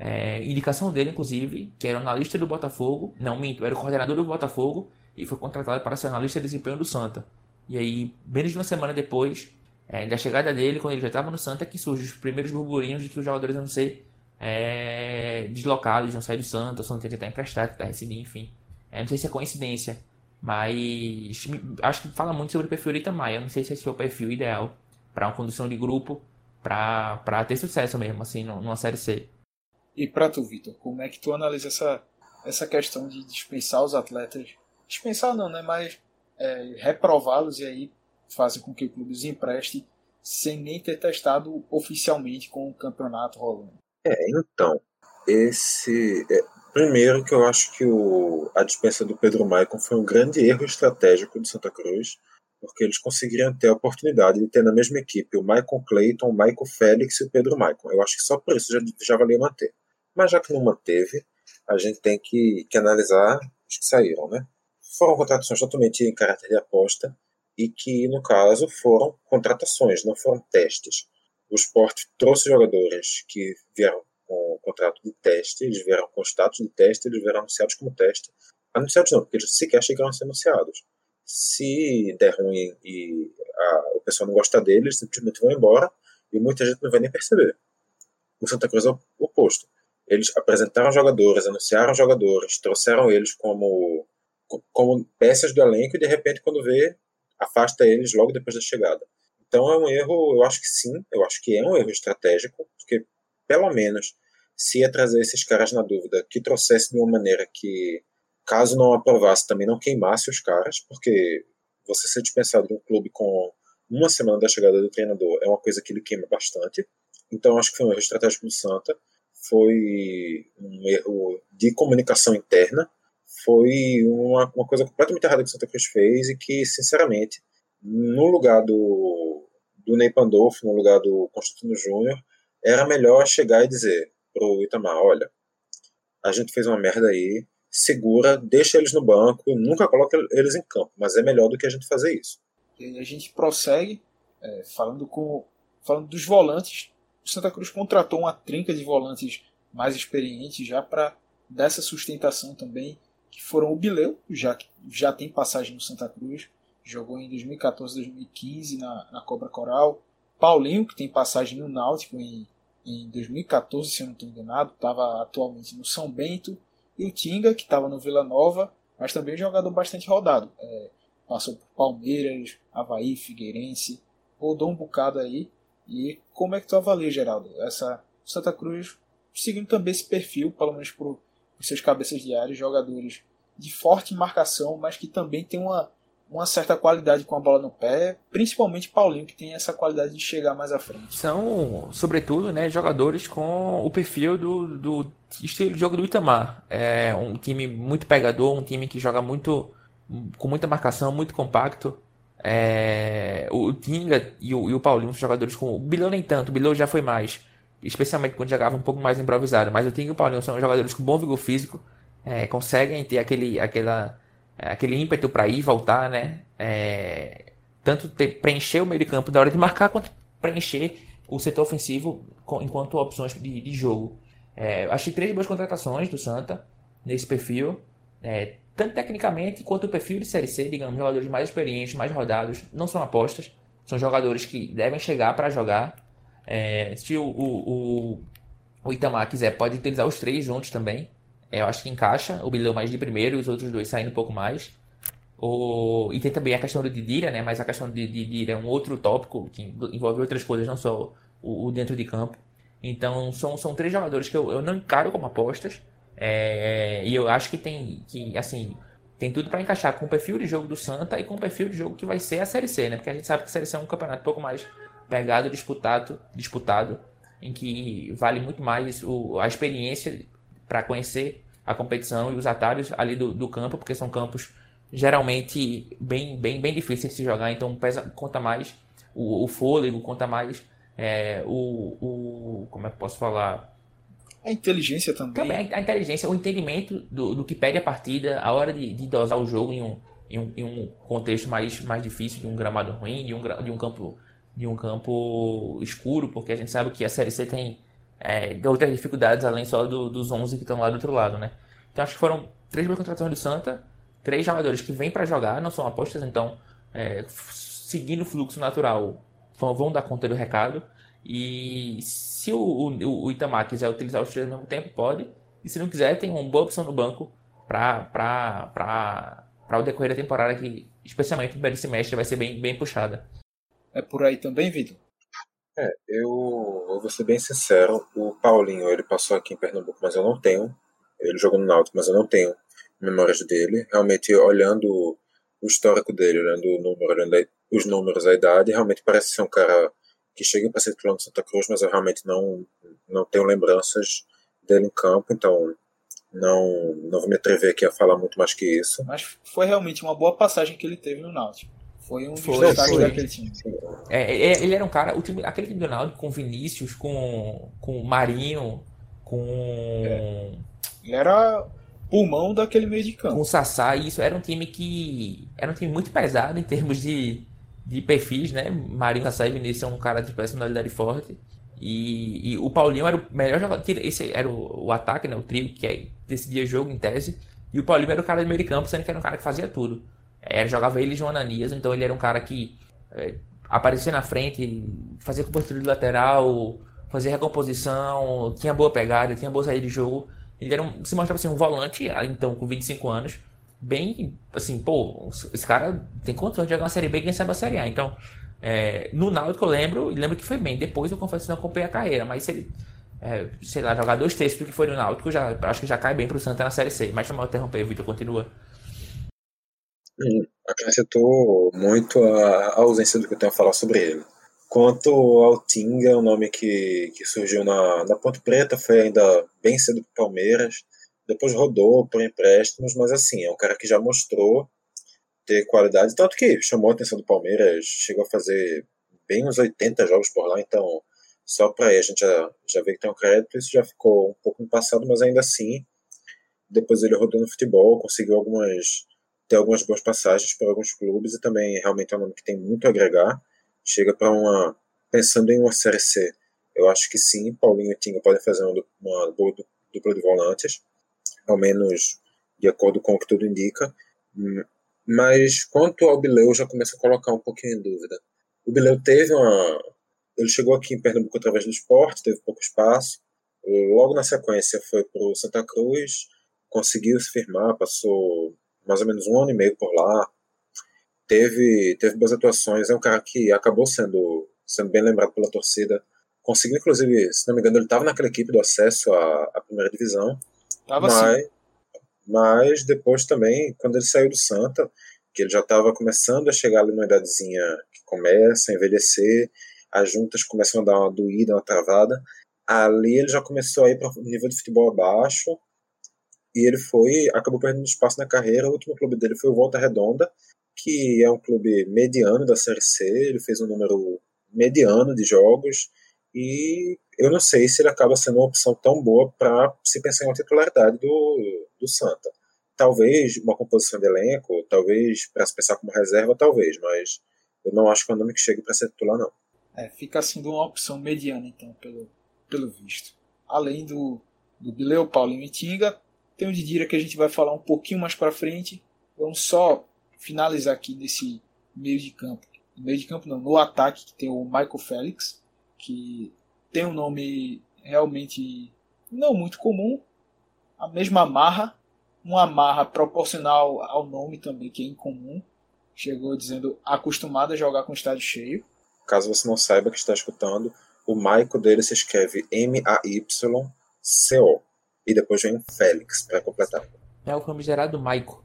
É, indicação dele, inclusive, que era analista do Botafogo. Não, minto, era o coordenador do Botafogo e foi contratado para ser analista de desempenho do Santa. E aí, menos de uma semana depois é, da chegada dele, quando ele já estava no Santa, que surgem os primeiros burburinhos de que os jogadores vão ser é, deslocados, vão sair do Santa, o Santa tem que estar emprestado, está recebido, enfim. É, não sei se é coincidência, mas acho que fala muito sobre o perfil Rita Maia. Não sei se esse é o perfil ideal para uma condução de grupo, para ter sucesso mesmo, assim, numa Série C. E para tu, Vitor, como é que tu analisa essa, essa questão de dispensar os atletas? Dispensar não, né? Mas é, reprová-los e aí fazer com que o clube os empreste sem nem ter testado oficialmente com o campeonato rolando. É, então, esse. É, primeiro que eu acho que o, a dispensa do Pedro Maicon foi um grande erro estratégico de Santa Cruz, porque eles conseguiriam ter a oportunidade de ter na mesma equipe o Maicon Clayton, o Maicon Félix e o Pedro Maicon. Eu acho que só por isso já, já valia manter. Mas já que não manteve, a gente tem que, que analisar os que saíram, né? Foram contratações totalmente em caráter de aposta e que, no caso, foram contratações, não foram testes. O Sport trouxe jogadores que vieram com contrato de teste, eles vieram com status de teste, eles vieram anunciados como teste. Anunciados não, porque eles sequer chegaram a ser anunciados. Se der ruim e a, o pessoal não gosta deles, simplesmente vão embora e muita gente não vai nem perceber. O Santa Cruz é o oposto. Eles apresentaram jogadores, anunciaram jogadores, trouxeram eles como, como peças do elenco e de repente, quando vê, afasta eles logo depois da chegada. Então é um erro, eu acho que sim, eu acho que é um erro estratégico, porque pelo menos se ia trazer esses caras na dúvida, que trouxesse de uma maneira que, caso não aprovasse, também não queimasse os caras, porque você ser dispensado de um clube com uma semana da chegada do treinador é uma coisa que ele queima bastante. Então acho que foi um erro estratégico do Santa foi um erro de comunicação interna, foi uma, uma coisa completamente errada que o Santa Cruz fez e que, sinceramente, no lugar do, do Ney Pandolfo, no lugar do Constantino Júnior, era melhor chegar e dizer pro Itamar, olha, a gente fez uma merda aí, segura, deixa eles no banco, nunca coloca eles em campo, mas é melhor do que a gente fazer isso. E a gente prossegue é, falando com falando dos volantes o Santa Cruz contratou uma trinca de volantes mais experientes já para dessa sustentação também, que foram o Bileu, já já tem passagem no Santa Cruz, jogou em 2014, 2015 na, na Cobra Coral. Paulinho, que tem passagem no Náutico em, em 2014, se eu não estou enganado, estava atualmente no São Bento. E o Tinga, que estava no Vila Nova, mas também jogador bastante rodado. É, passou por Palmeiras, Havaí, Figueirense, rodou um bocado aí e como é que tu avalia, Geraldo, essa Santa Cruz seguindo também esse perfil, pelo menos por, por seus cabeças de área, jogadores de forte marcação, mas que também tem uma, uma certa qualidade com a bola no pé, principalmente Paulinho, que tem essa qualidade de chegar mais à frente. São, sobretudo, né, jogadores com o perfil do, do estilo de jogo do Itamar. É um time muito pegador, um time que joga muito com muita marcação, muito compacto. É, o Tinga e o, e o Paulinho são jogadores com. O Bilão nem tanto, o Bilão já foi mais. Especialmente quando jogava um pouco mais improvisado. Mas o Tinga e o Paulinho são jogadores com bom vigor físico. É, conseguem ter aquele, aquela, aquele ímpeto para ir e voltar, né? É, tanto ter, preencher o meio de campo da hora de marcar, quanto preencher o setor ofensivo com, enquanto opções de, de jogo. É, achei três boas contratações do Santa nesse perfil. É, tanto tecnicamente quanto o perfil de Série C, digamos, jogadores mais experientes, mais rodados, não são apostas, são jogadores que devem chegar para jogar. É, se o, o, o, o, Itamar quiser, pode utilizar os três juntos também. É, eu acho que encaixa, o Bilhão mais de primeiro e os outros dois saindo um pouco mais. O, e tem também a questão do Didira, né? Mas a questão de Didira é um outro tópico que envolve outras coisas, não só o, o dentro de campo. Então são, são três jogadores que eu, eu não encaro como apostas. É, e eu acho que tem que, assim, tem tudo para encaixar com o perfil de jogo do Santa e com o perfil de jogo que vai ser a Série C, né? Porque a gente sabe que a Série C é um campeonato um pouco mais pegado, disputado, disputado em que vale muito mais o, a experiência para conhecer a competição e os atalhos ali do, do, campo, porque são campos geralmente bem, bem, bem difíceis de se jogar, então pesa, conta mais o, o fôlego, conta mais é, o, o. Como é que posso falar? A inteligência também. Também a inteligência, o entendimento do, do que pede a partida, a hora de, de dosar o jogo em um, em um, em um contexto mais, mais difícil, de um gramado ruim, de um, de um campo de um campo escuro, porque a gente sabe que a Série C tem é, outras dificuldades além só do, dos 11 que estão lá do outro lado, né? Então acho que foram três boas contratações do Santa, três jogadores que vêm para jogar, não são apostas, então é, seguindo o fluxo natural vão, vão dar conta do recado. E se o, o, o Itamar quiser utilizar os três ao mesmo tempo, pode. E se não quiser, tem uma boa opção no banco para o decorrer da temporada, que especialmente no primeiro semestre vai ser bem, bem puxada. É por aí também, Vitor? É, eu, eu vou ser bem sincero, o Paulinho ele passou aqui em Pernambuco, mas eu não tenho. Ele jogou no Náutico, mas eu não tenho memórias dele. Realmente, olhando o histórico dele, olhando o número, olhando os números, a idade, realmente parece ser um cara que chega para ser titular no Santa Cruz, mas eu realmente não, não tenho lembranças dele em campo, então não, não vou me atrever aqui a falar muito mais que isso. Mas foi realmente uma boa passagem que ele teve no Náutico. Foi um foi, destaque daquele time. É, é, ele era um cara, o time, aquele time do Náutico com Vinícius, com, com Marinho, com. É. Ele era pulmão daquele meio de campo. Com o Sassá, isso era um time que. Era um time muito pesado em termos de, de perfis, né? Marinho Sassá e Vinícius são um cara de personalidade forte. E, e, o Paulinho era o melhor jogador. Esse era o, o ataque, né? O trio que é, decidia jogo em tese. E o Paulinho era o cara de meio de campo, sendo que era um cara que fazia tudo. Era, jogava ele e João Ananias, então ele era um cara que é, aparecia na frente, fazia cobertura de lateral, fazia recomposição, tinha boa pegada, tinha boa saída de jogo. Ele era um, se mostrava assim, um volante, então, com 25 anos, bem, assim, pô, esse cara tem condições de jogar uma Série B quem sabe a Série A. Então, é, no Náutico eu lembro, lembro que foi bem. Depois eu confesso que não acompanhei a carreira, mas se ele, é, sei lá, jogar dois terços do que foi no Náutico, já, acho que já cai bem pro Santa na Série C. Mas não interromper, Vitor, continua. Hum, acrescentou muito a, ausência do que eu tenho a falar sobre ele. Quanto ao Tinga, um nome que, que surgiu na, na Ponte Preta, foi ainda bem cedo para Palmeiras, depois rodou por empréstimos, mas assim, é um cara que já mostrou ter qualidade, tanto que chamou a atenção do Palmeiras, chegou a fazer bem uns 80 jogos por lá, então só para aí a gente já, já vê que tem um crédito, isso já ficou um pouco no passado, mas ainda assim, depois ele rodou no futebol, conseguiu algumas ter algumas boas passagens por alguns clubes e também realmente é um nome que tem muito a agregar chega para uma. Pensando em uma Série C, eu acho que sim, Paulinho e Tinga podem fazer uma, uma boa dupla de volantes, ao menos de acordo com o que tudo indica. Hum, mas quanto ao Bileu, eu já começo a colocar um pouquinho em dúvida. O Bileu teve uma. Ele chegou aqui em Pernambuco através do esporte, teve pouco espaço. Logo na sequência foi para o Santa Cruz, conseguiu se firmar, passou mais ou menos um ano e meio por lá, teve, teve boas atuações, é um cara que acabou sendo, sendo bem lembrado pela torcida. Conseguiu, inclusive, se não me engano, ele estava naquela equipe do acesso à, à primeira divisão. Tava mas, sim. mas depois também, quando ele saiu do Santa, que ele já estava começando a chegar ali numa idadezinha que começa a envelhecer, as juntas começam a dar uma doída, uma travada. Ali ele já começou a ir para o nível de futebol abaixo e ele foi, acabou perdendo espaço na carreira. O último clube dele foi o Volta Redonda, que é um clube mediano da Série C. Ele fez um número mediano de jogos e eu não sei se ele acaba sendo uma opção tão boa para se pensar em uma titularidade do, do Santa. Talvez uma composição de elenco, talvez para se pensar como reserva, talvez, mas eu não acho que é um nome que chegue para ser titular, não. É, fica assim de uma opção mediana, então, pelo, pelo visto. Além do, do Bileu, Paulinho e Tinga, tem o Didira que a gente vai falar um pouquinho mais para frente. Vamos só finalizar aqui nesse meio de campo. No meio de campo não, no ataque que tem o Michael Félix, que tem um nome realmente não muito comum, a mesma marra, uma marra proporcional ao nome também, que é incomum. Chegou dizendo acostumado a jogar com estádio cheio. Caso você não saiba que está escutando, o Michael dele se escreve M-A-Y-C-O. E depois vem Félix para completar. É o famigerado Maico.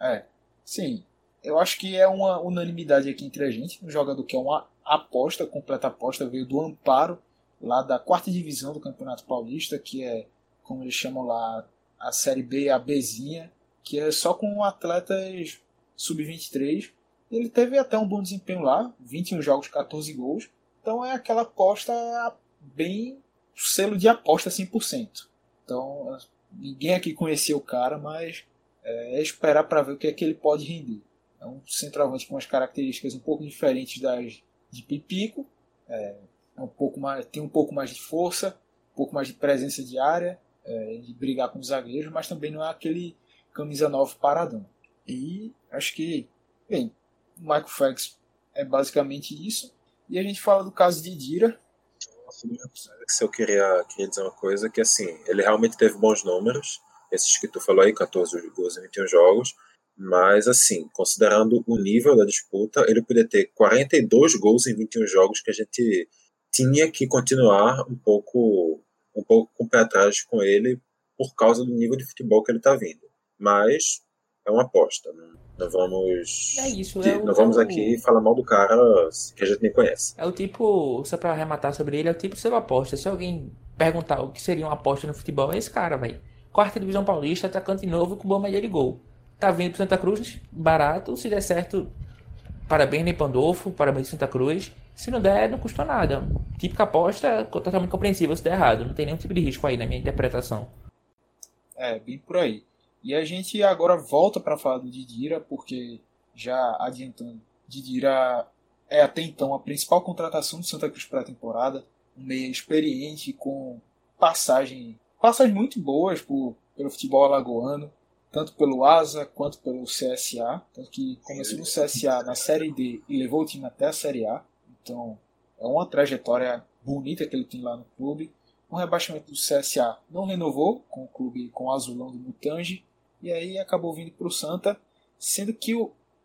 É, sim. Eu acho que é uma unanimidade aqui entre a gente. Um jogador que é uma aposta, completa aposta, veio do Amparo, lá da quarta divisão do Campeonato Paulista, que é, como eles chamam lá, a Série B, a Bzinha, que é só com atletas sub-23. Ele teve até um bom desempenho lá, 21 jogos, 14 gols. Então é aquela aposta bem selo de aposta 100%. Então, ninguém aqui conhecia o cara, mas é, é esperar para ver o que é que ele pode render. É um centroavante com umas características um pouco diferentes das de Pipico, é, é um pouco mais, tem um pouco mais de força, um pouco mais de presença de área, é, de brigar com os zagueiros, mas também não é aquele camisa 9 paradão. E acho que, bem, o Michael Félix é basicamente isso. E a gente fala do caso de Dira, se eu queria, queria dizer uma coisa, que assim, ele realmente teve bons números, esses que tu falou aí, 14 gols em 21 jogos, mas assim, considerando o nível da disputa, ele poderia ter 42 gols em 21 jogos que a gente tinha que continuar um pouco um pouco com o pé atrás com ele por causa do nível de futebol que ele está vindo. Mas é uma aposta, não, não vamos. É isso, é Não vamos aqui falar mal do cara que a gente nem conhece. É o tipo, só pra arrematar sobre ele, é o tipo de aposta. Se alguém perguntar o que seria uma aposta no futebol, é esse cara, velho. Quarta divisão paulista, atacante novo com boa média de gol. Tá vindo pro Santa Cruz, barato, se der certo, parabéns nem Pandolfo, parabéns Santa Cruz. Se não der, não custa nada. Típica aposta, totalmente compreensível se der errado. Não tem nenhum tipo de risco aí na minha interpretação. É, bem por aí. E a gente agora volta para falar do Didira, porque já adiantando, Didira é até então a principal contratação do Santa Cruz para a temporada, um meia experiente com passagem, passagens muito boas por, pelo futebol alagoano, tanto pelo Asa quanto pelo CSA, tanto que começou no CSA na Série D e levou o time até a Série A. Então, é uma trajetória bonita que ele tem lá no clube. O rebaixamento do CSA não renovou com o clube com o azulão do Mutange, e aí acabou vindo para o Santa, sendo que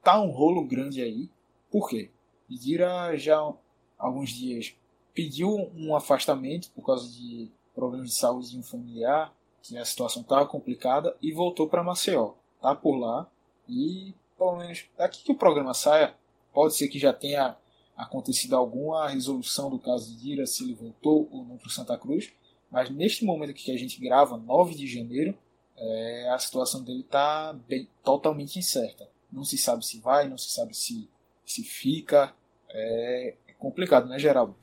tá um rolo grande aí. Por quê? Idira já há alguns dias pediu um afastamento por causa de problemas de saúde de um familiar, que a situação estava complicada, e voltou para Maceió. Tá por lá e, pelo menos, daqui que o programa saia, pode ser que já tenha acontecido alguma resolução do caso de Dira, se ele voltou ou não para Santa Cruz, mas neste momento que a gente grava, 9 de janeiro, é, a situação dele está totalmente incerta. Não se sabe se vai, não se sabe se, se fica. É, é complicado, né, Geraldo?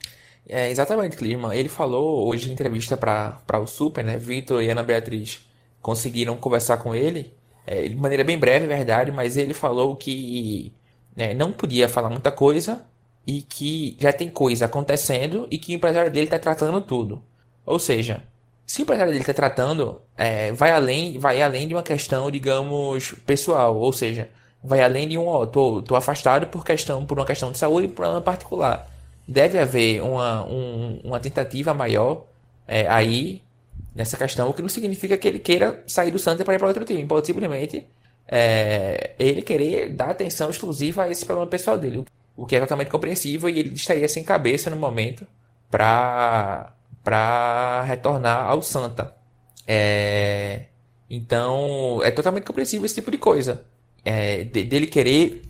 É, exatamente, Clima. Ele falou hoje em entrevista para o Super, né? Vitor e Ana Beatriz conseguiram conversar com ele, é, de maneira bem breve, é verdade, mas ele falou que né, não podia falar muita coisa e que já tem coisa acontecendo e que o empresário dele está tratando tudo. Ou seja, se o empresário dele está tratando, é, vai, além, vai além de uma questão, digamos, pessoal. Ou seja, vai além de um, ó, tô, tô afastado por, questão, por uma questão de saúde e problema particular. Deve haver uma, um, uma tentativa maior é, aí nessa questão, o que não significa que ele queira sair do Santa para ir para outro time. Pode simplesmente é, ele querer dar atenção exclusiva a esse problema pessoal dele, o que é totalmente compreensível e ele estaria sem cabeça no momento para para retornar ao Santa. É... Então, é totalmente compreensível esse tipo de coisa. é, de, dele querer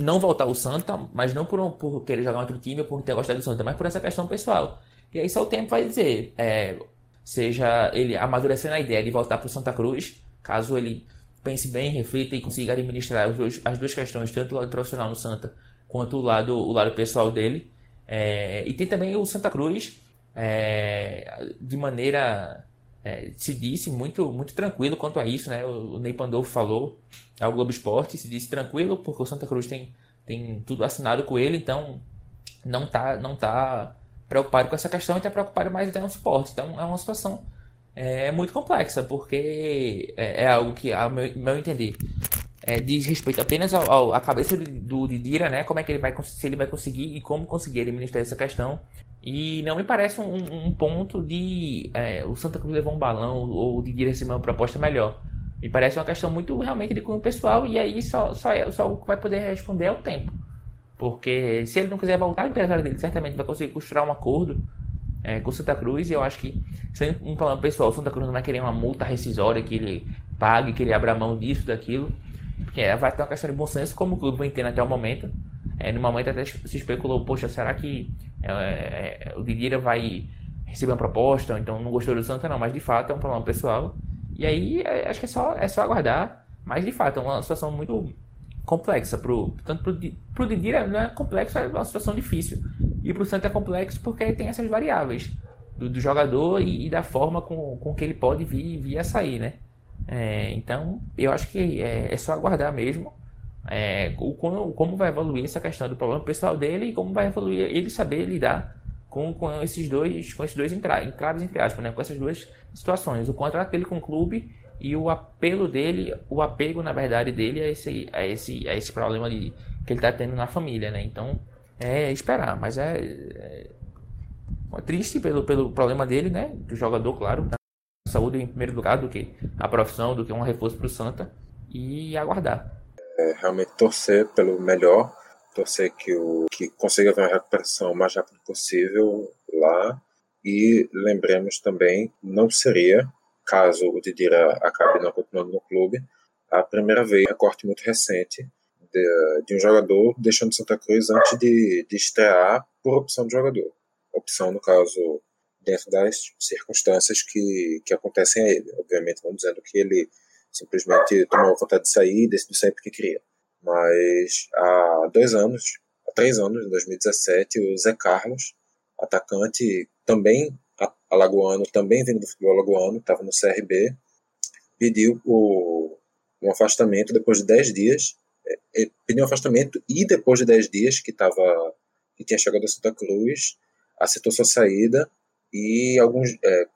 não voltar ao Santa, mas não por, por querer jogar outro time ou por ter gostado do Santa, mas por essa questão pessoal. E aí só o tempo vai dizer, é, seja ele amadurecendo a ideia de voltar para o Santa Cruz, caso ele pense bem, reflita e consiga administrar dois, as duas questões, tanto o lado profissional no Santa quanto o lado, o lado pessoal dele. É, e tem também o Santa Cruz, é, de maneira, é, se disse, muito, muito tranquilo quanto a isso. Né? O, o Ney Pandolfo falou ao Globo Esporte, se disse tranquilo, porque o Santa Cruz tem, tem tudo assinado com ele, então não está não tá preocupado com essa questão e está preocupado mais até no suporte. Então é uma situação é muito complexa, porque é, é algo que, ao meu, meu entender, é, diz respeito apenas à cabeça do, Didira, né? Como é que ele vai se ele vai conseguir e como conseguir administrar essa questão. E não me parece um, um ponto de é, o Santa Cruz levar um balão ou o Didira receber uma proposta melhor. Me parece uma questão muito realmente de cunho pessoal e aí só, só, é, só o que vai poder responder é o tempo. Porque se ele não quiser voltar, o empresário dele certamente vai conseguir costurar um acordo é, com Santa Cruz. E eu acho que, sem um problema pessoal, Santa Cruz não vai querer uma multa rescisória que ele pague, que ele abra mão disso, daquilo. Porque é, vai ter uma questão de bom senso, como o clube vem tendo até o momento. É, no momento até se especulou, poxa, será que é, é, o Didira vai receber uma proposta? Então não gostou do Santa, não. Mas de fato é um problema pessoal. E aí é, acho que é só, é só aguardar. Mas de fato é uma situação muito complexa. Pro, tanto pro, pro Didira não é complexo, é uma situação difícil. E pro Santa é complexo porque tem essas variáveis do, do jogador e, e, da forma com, com que ele pode vir, vir a sair, né? É, então, eu acho que é, é só aguardar mesmo é, o, como, como vai evoluir essa questão do problema pessoal dele e como vai evoluir ele saber lidar com, com esses dois, com esses dois entraves, entre aspas, né? com essas duas situações. O contrato dele com o clube e o apelo dele, o apego, na verdade, dele a esse, a esse, a esse problema de, que ele está tendo na família, né? Então, é esperar, mas é, é, é triste pelo, pelo problema dele, né? Do jogador, claro. Saúde em primeiro lugar do que a profissão, do que um reforço para o Santa. E aguardar. É, realmente torcer pelo melhor, torcer que, o, que consiga ver uma recuperação o mais rápido possível lá. E lembremos também, não seria caso o Didira acabe não continuando no clube, a primeira vez, um corte muito recente de, de, um jogador deixando Santa Cruz antes de, de estrear por opção do jogador. Opção, no caso, dentro das circunstâncias que, que acontecem a ele. Obviamente, não dizendo que ele simplesmente tomou vontade de sair e decidiu sair porque queria. Mas há dois anos, há três anos, em 2017, o Zé Carlos, atacante também alagoano, também vindo do futebol alagoano, estava no CRB, pediu o, um afastamento depois de 10 dias, é, é, pediu um afastamento e depois de 10 dias que tava, que tinha chegado a Santa Cruz, aceitou sua saída e alguns, é,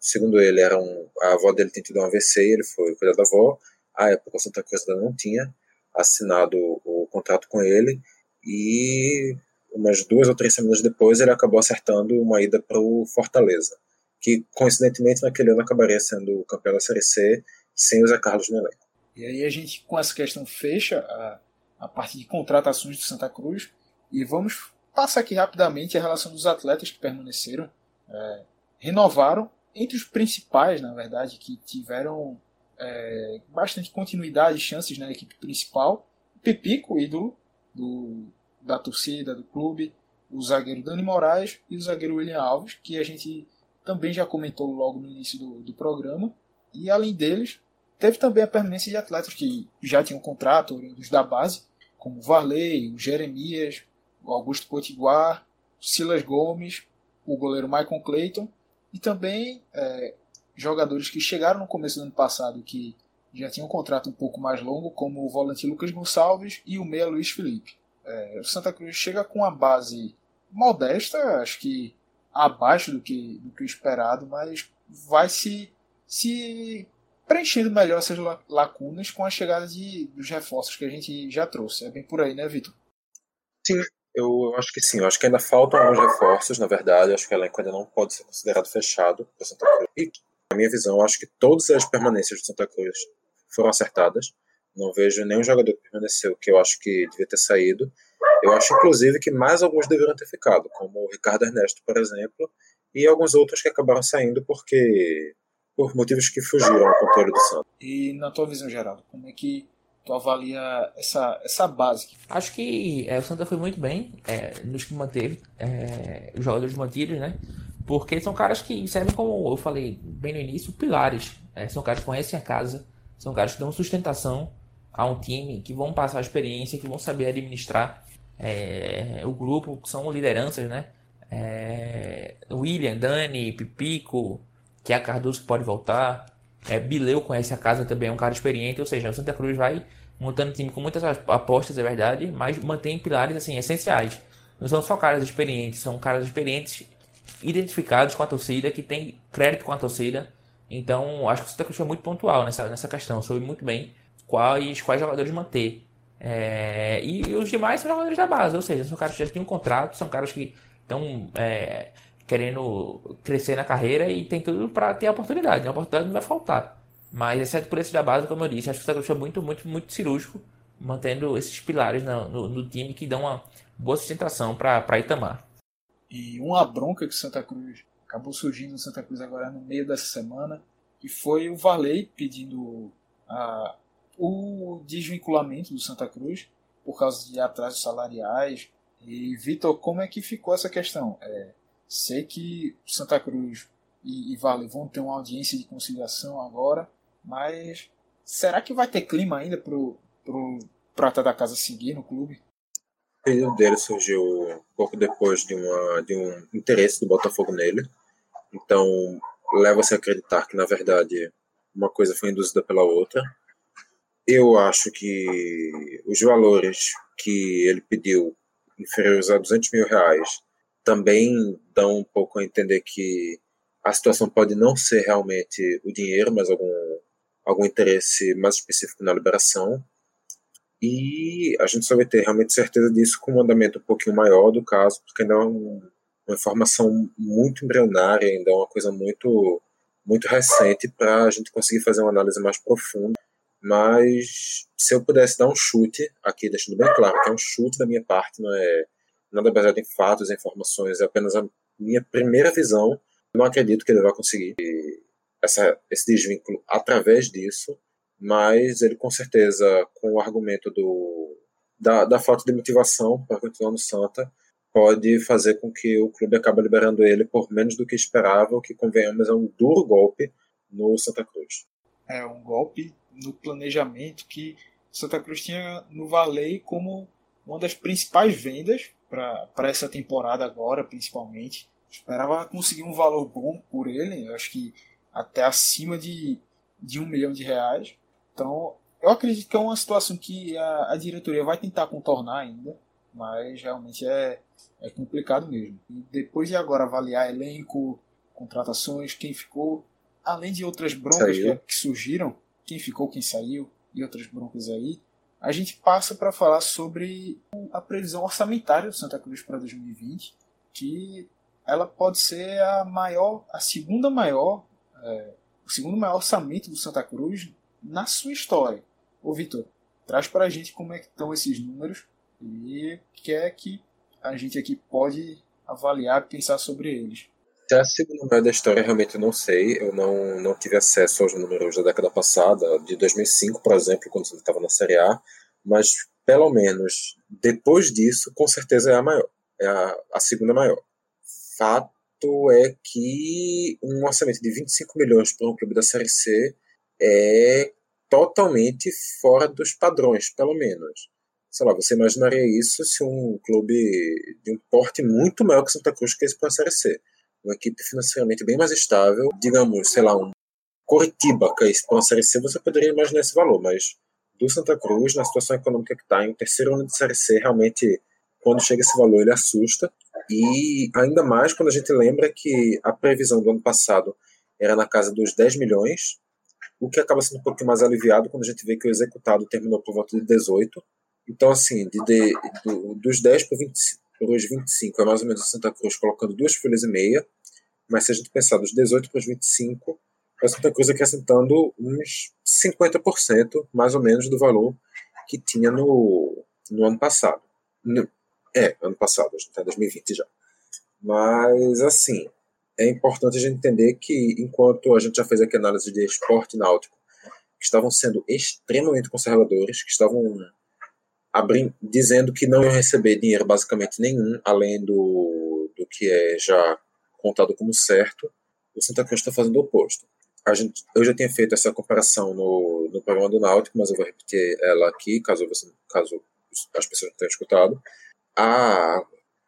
segundo ele, era um, a avó dele tinha tido um AVC ele foi cuidar da avó, a época Santa Cruz ainda não tinha assinado o, o contrato com ele. E umas duas ou três semanas depois, ele acabou acertando uma ida para o Fortaleza, que coincidentemente naquele ano acabaria sendo campeão da Série C sem o Zé Carlos no elenco. E aí a gente, com essa questão, fecha a, a parte de contratações do Santa Cruz. E vamos passar aqui rapidamente a relação dos atletas que permaneceram, é, renovaram, entre os principais, na verdade, que tiveram é, bastante continuidade e chances na equipe principal. Pipico, ídolo do, da torcida, do clube, o zagueiro Dani Moraes e o zagueiro William Alves, que a gente também já comentou logo no início do, do programa. E além deles, teve também a permanência de atletas que já tinham contrato, oriundos da base, como o Varley, o Jeremias, o Augusto Potiguar, o Silas Gomes, o goleiro Michael Clayton e também é, jogadores que chegaram no começo do ano passado que já tinham um contrato um pouco mais longo, como o volante Lucas Gonçalves e o meia Luiz Felipe. É, o Santa Cruz chega com uma base modesta, acho que abaixo do que, do que o esperado, mas vai se, se preenchendo melhor essas lacunas com a chegada de, dos reforços que a gente já trouxe. É bem por aí, né, Vitor? Sim, eu acho que sim. Eu acho que ainda faltam alguns reforços, na verdade. Eu acho que o elenco ainda não pode ser considerado fechado para Santa Cruz. E, na minha visão, acho que todas as permanências de Santa Cruz foram acertadas. Não vejo nenhum jogador que permaneceu que eu acho que devia ter saído. Eu acho, inclusive, que mais alguns deveriam ter ficado, como o Ricardo Ernesto, por exemplo, e alguns outros que acabaram saindo porque por motivos que fugiram ao controle do Santos. E na tua visão geral, como é que tu avalia essa, essa base? Acho que é, o Santa foi muito bem é, nos que manteve, é, os jogadores mantidos, né? Porque são caras que servem como eu falei bem no início, pilares. É, são caras que conhecem a casa, são caras que dão sustentação a um time, que vão passar a experiência, que vão saber administrar é, o grupo, que são lideranças, né? É, William, Dani, Pipico, que a Cardoso pode voltar. É, Bileu conhece a casa também, é um cara experiente, ou seja, o Santa Cruz vai montando time com muitas apostas, é verdade, mas mantém pilares assim essenciais. Não são só caras experientes, são caras experientes identificados com a torcida, que tem crédito com a torcida. Então, acho que o Santa Cruz foi muito pontual nessa, nessa questão, soube muito bem quais, quais jogadores manter. É, e, os demais são jogadores da base, ou seja, são caras que já têm um contrato, são caras que estão é, querendo crescer na carreira e tem tudo para ter a oportunidade. A oportunidade não vai faltar. Mas, exceto por esse da base, como eu disse, acho que o Santa Cruz foi muito, muito, muito cirúrgico, mantendo esses pilares no, no, no time que dão uma boa sustentação para Itamar. E uma bronca que o Santa Cruz acabou surgindo no Santa Cruz agora no meio dessa semana, que foi o Varley pedindo a, o desvinculamento do Santa Cruz por causa de atrasos salariais. E, Vitor, como é que ficou essa questão? É, sei que Santa Cruz e, e Vale vão ter uma audiência de conciliação agora, mas será que vai ter clima ainda pro, pro Prata da Casa seguir no clube? O pedido dele surgiu pouco depois de, uma, de um interesse do Botafogo nele. Então, leva-se a acreditar que, na verdade, uma coisa foi induzida pela outra. Eu acho que os valores que ele pediu, inferiores a 200 mil reais, também dão um pouco a entender que a situação pode não ser realmente o dinheiro, mas algum, algum interesse mais específico na liberação. E a gente só vai ter realmente certeza disso com um andamento um pouquinho maior do caso, porque ainda é um, uma informação muito embrionária, ainda é uma coisa muito, muito recente para a gente conseguir fazer uma análise mais profunda. Mas se eu pudesse dar um chute, aqui deixando bem claro que é um chute da minha parte, não é nada baseado em fatos, informações, é apenas a minha primeira visão não acredito que ele vai conseguir essa, esse desvínculo através disso, mas ele com certeza, com o argumento do, da, da falta de motivação para continuar no Santa, pode fazer com que o clube acabe liberando ele por menos do que esperava, o que convenhamos é um duro golpe no Santa Cruz. É um golpe no planejamento que Santa Cruz tinha no Valei como uma das principais vendas para essa temporada agora, principalmente. Esperava conseguir um valor bom por ele, eu acho que até acima de, de um milhão de reais. Então, eu acredito que é uma situação que a, a diretoria vai tentar contornar ainda, mas realmente é, é complicado mesmo. E depois de agora avaliar elenco, contratações, quem ficou, além de outras broncas que, que, surgiram, quem ficou, quem saiu e outras broncas aí, a gente passa para falar sobre a previsão orçamentária do Santa Cruz para 2020, que ela pode ser a maior, a segunda maior, é, o segundo maior orçamento do Santa Cruz na sua história. Ô Vitor, traz para a gente como é que estão esses números e quer que a gente aqui pode avaliar e pensar sobre eles. Se é a segunda maior da história, realmente eu não sei. Eu não, não tive acesso aos números da década passada, de 2005, por exemplo, quando você estava na Série A. Mas, pelo menos, depois disso, com certeza é a maior. É a, a segunda maior fato é que um orçamento de 25 milhões para um clube da Série C é totalmente fora dos padrões, pelo menos. Sei lá, você imaginaria isso se um clube de um porte muito maior que Santa Cruz que esse para a Série C. Uma equipe financeiramente bem mais estável, digamos, sei lá, um Coritiba que é uma Série C, você poderia imaginar esse valor, mas do Santa Cruz, na situação econômica que está, em terceiro ano de Série C, realmente, quando chega esse valor, ele assusta. E ainda mais quando a gente lembra que a previsão do ano passado era na casa dos 10 milhões, o que acaba sendo um pouco mais aliviado quando a gente vê que o executado terminou por volta de 18. Então, assim, de, de do, dos 10 para, 20, para os 25 é mais ou menos a Santa Cruz colocando duas folhas e meia, mas se a gente pensar dos 18 para os 25, é a Santa Cruz acrescentando uns 50% mais ou menos do valor que tinha no, no ano passado. No, é, ano passado, a gente está em 2020 já. Mas, assim, é importante a gente entender que, enquanto a gente já fez aqui análise de esporte náutico, que estavam sendo extremamente conservadores, que estavam dizendo que não iam receber dinheiro basicamente nenhum, além do, do que é já contado como certo, o Santa Cruz está fazendo o oposto. A gente, eu já tinha feito essa comparação no, no programa do Náutico, mas eu vou repetir ela aqui, caso, você, caso as pessoas não tenham escutado. A,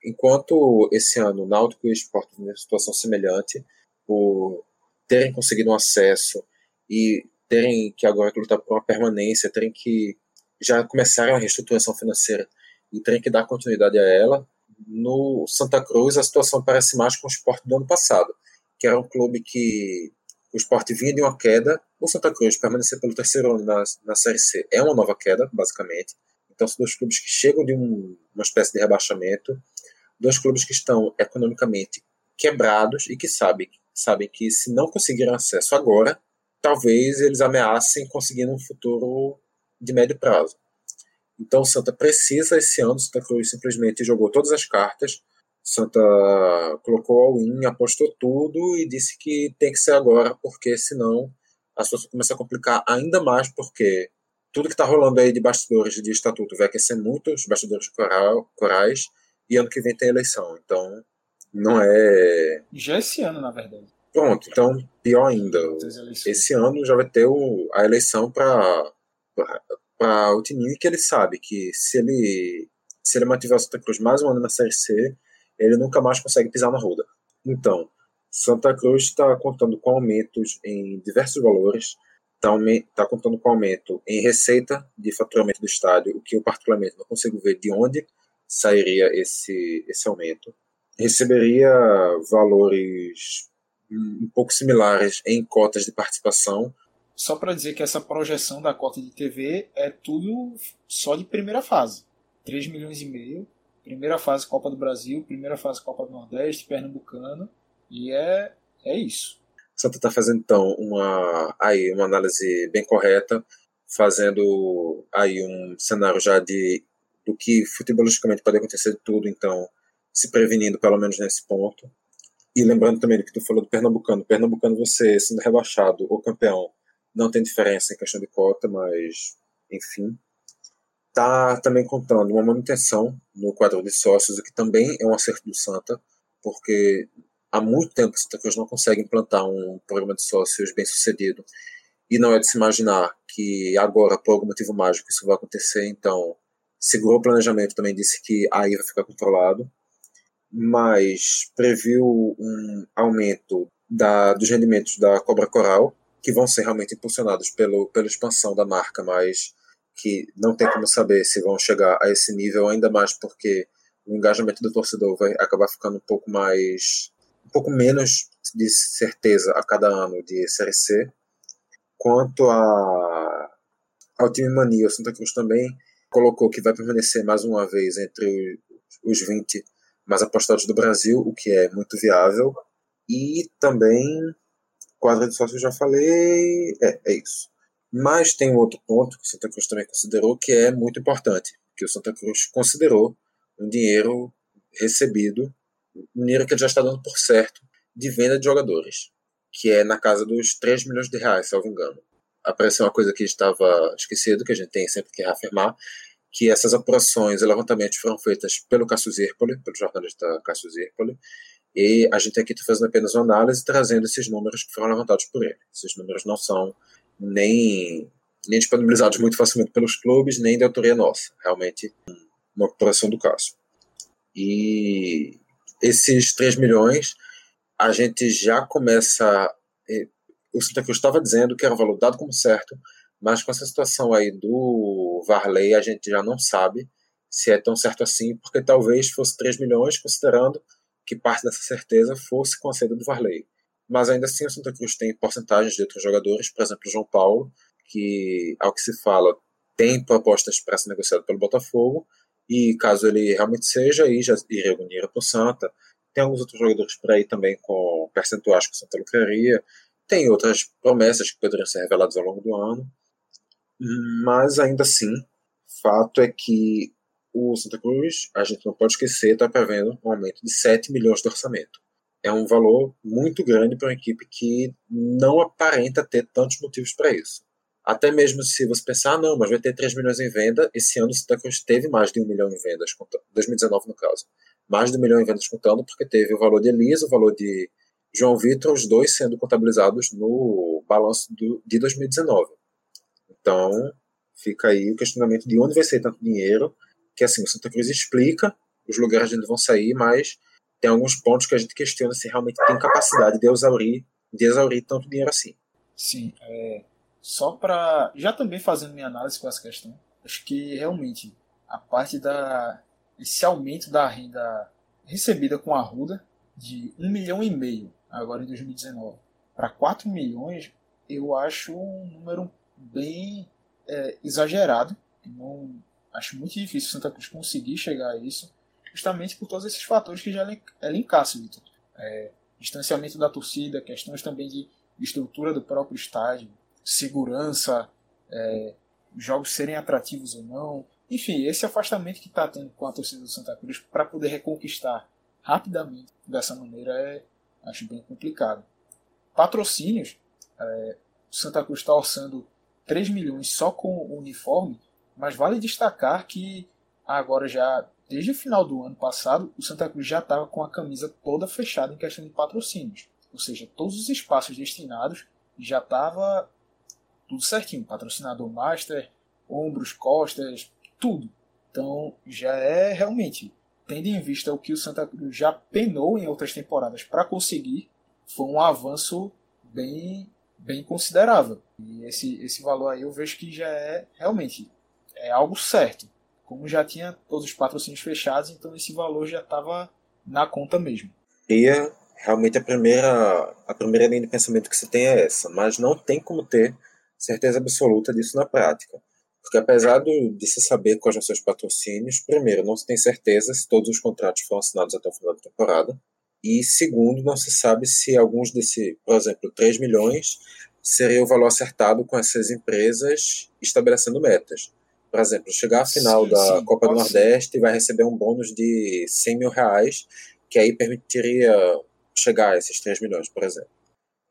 enquanto esse ano o Náutico e o Sport em situação semelhante, por terem conseguido um acesso e terem que agora lutar por uma permanência, terem que já começaram a reestruturação financeira e terem que dar continuidade a ela, no Santa Cruz a situação parece mais com o esporte do ano passado, que era um clube que o esporte vinha de uma queda, o Santa Cruz permanecer pelo terceiro ano na, na Série C. É uma nova queda, basicamente. Então são dois clubes que chegam de um, uma espécie de rebaixamento, dois clubes que estão economicamente quebrados e que sabem, sabem que se não conseguirem acesso agora, talvez eles ameacem conseguir um futuro de médio prazo. Então, Santa precisa esse ano. Santa Cruz simplesmente jogou todas as cartas. Santa colocou all-in, apostou tudo e disse que tem que ser agora, porque senão a situação começa a complicar ainda mais, porque tudo que está rolando aí de bastidores de estatuto vai aquecer muito os bastidores coral, corais e ano que vem tem eleição. Então, não é. Já esse ano, na verdade. Pronto, então, pior ainda. Esse ano já vai ter o, a eleição para para o Tinini que ele sabe que se ele se ele mantiver o Santa Cruz mais um ano na Série C, ele nunca mais consegue pisar na roda. Então, Santa Cruz está contando com aumentos em diversos valores, está tá contando com aumento em receita de faturamento do estádio, o que eu particularmente não consigo ver de onde sairia esse, esse aumento. Receberia valores um pouco similares em cotas de participação, só para dizer que essa projeção da cota de TV é tudo só de primeira fase. 3 milhões e meio, primeira fase Copa do Brasil, primeira fase Copa do Nordeste, Pernambucano, e é, é isso. Santa está fazendo então uma, aí, uma análise bem correta, fazendo aí um cenário já de do que futebolisticamente pode acontecer de tudo, então se prevenindo pelo menos nesse ponto. E lembrando também do que tu falou do Pernambucano. Pernambucano, você sendo rebaixado ou campeão, não tem diferença em questão de cota, mas enfim. Está também contando uma manutenção no quadro de sócios, o que também é um acerto do Santa, porque há muito tempo o Santa Cruz não consegue implantar um programa de sócios bem sucedido. E não é de se imaginar que agora, por algum motivo mágico, isso vai acontecer. Então, segurou o planejamento, também disse que aí vai ficar controlado, mas previu um aumento da, dos rendimentos da Cobra Coral, que vão ser realmente impulsionados pelo, pela expansão da marca, mas que não tem como saber se vão chegar a esse nível, ainda mais porque o engajamento do torcedor vai acabar ficando um pouco mais um pouco menos de certeza a cada ano de Série. Quanto a, ao time Mania, o Santa Cruz também colocou que vai permanecer mais uma vez entre os 20 mais apostados do Brasil, o que é muito viável. E também Quadra de sócios já falei, é, é isso. Mas tem um outro ponto que o Santa Cruz também considerou que é muito importante, que o Santa Cruz considerou um dinheiro recebido, um dinheiro que ele já está dando por certo, de venda de jogadores, que é na casa dos 3 milhões de reais, salvo engano. Apareceu uma coisa que estava esquecido, que a gente tem sempre que reafirmar, que essas apurações e levantamentos foram feitas pelo Cássio Zirpoli, pelo jornalista Cássio Zirpoli, e a gente aqui está fazendo apenas uma análise, trazendo esses números que foram levantados por ele. Esses números não são nem, nem disponibilizados muito facilmente pelos clubes, nem de autoria nossa. Realmente, uma operação do caso. E esses 3 milhões, a gente já começa. O Santa Cruz estava dizendo que era um valor dado como certo, mas com essa situação aí do Varley, a gente já não sabe se é tão certo assim, porque talvez fosse 3 milhões, considerando que parte dessa certeza fosse com a saída do Varley. Mas ainda assim, o Santa Cruz tem porcentagens de outros jogadores, por exemplo, o João Paulo, que, ao que se fala, tem propostas para ser negociado pelo Botafogo, e caso ele realmente seja, aí já iria dinheiro para o Santa. Tem alguns outros jogadores por aí também com percentuais que o Santa lucraria. Tem outras promessas que poderiam ser reveladas ao longo do ano. Mas ainda assim, fato é que o Santa Cruz, a gente não pode esquecer, está prevendo um aumento de 7 milhões de orçamento. É um valor muito grande para uma equipe que não aparenta ter tantos motivos para isso. Até mesmo se você pensar, ah, não, mas vai ter 3 milhões em venda, esse ano o Santa Cruz teve mais de 1 milhão em vendas, 2019 no caso. Mais de 1 milhão em vendas contando, porque teve o valor de Elisa, o valor de João Vitor, os dois sendo contabilizados no balanço de 2019. Então, fica aí o questionamento de onde vai sair tanto dinheiro, que assim, o Santa Cruz explica os lugares onde vão sair, mas tem alguns pontos que a gente questiona se realmente tem capacidade de exaurir, de exaurir tanto dinheiro assim. Sim, é, só para já também fazendo minha análise com essa questão, acho que realmente a parte da esse aumento da renda recebida com a Ruda de um milhão e meio agora em 2019 para 4 milhões, eu acho um número bem é, exagerado. Não, acho muito difícil o Santa Cruz conseguir chegar a isso, justamente por todos esses fatores que já elencasse, Vitor. É, distanciamento da torcida, questões também de estrutura do próprio estádio, segurança, é, jogos serem atrativos ou não. Enfim, esse afastamento que está tendo com a torcida do Santa Cruz para poder reconquistar rapidamente dessa maneira é, acho bem complicado. Patrocínios, é, o Santa Cruz está orçando 3 milhões só com o uniforme, mas vale destacar que agora já desde o final do ano passado o Santa Cruz já estava com a camisa toda fechada em questão de patrocínios, ou seja, todos os espaços destinados já estava tudo certinho, patrocinador master, ombros, costas, tudo. Então já é realmente, tendo em vista o que o Santa Cruz já penou em outras temporadas para conseguir, foi um avanço bem, bem considerável. E esse, esse valor aí eu vejo que já é realmente é algo certo. Como já tinha todos os patrocínios fechados, então esse valor já estava na conta mesmo. E realmente a primeira, a primeira linha de pensamento que se tem é essa, mas não tem como ter certeza absoluta disso na prática. Porque apesar de se saber quais são seus patrocínios, primeiro, não se tem certeza se todos os contratos foram assinados até o final da temporada. E segundo, não se sabe se alguns desse, por exemplo, 3 milhões seria o valor acertado com essas empresas estabelecendo metas. Por exemplo, chegar à final sim, da sim, Copa do Nordeste e vai receber um bônus de 100 mil reais, que aí permitiria chegar a esses 3 milhões, por exemplo.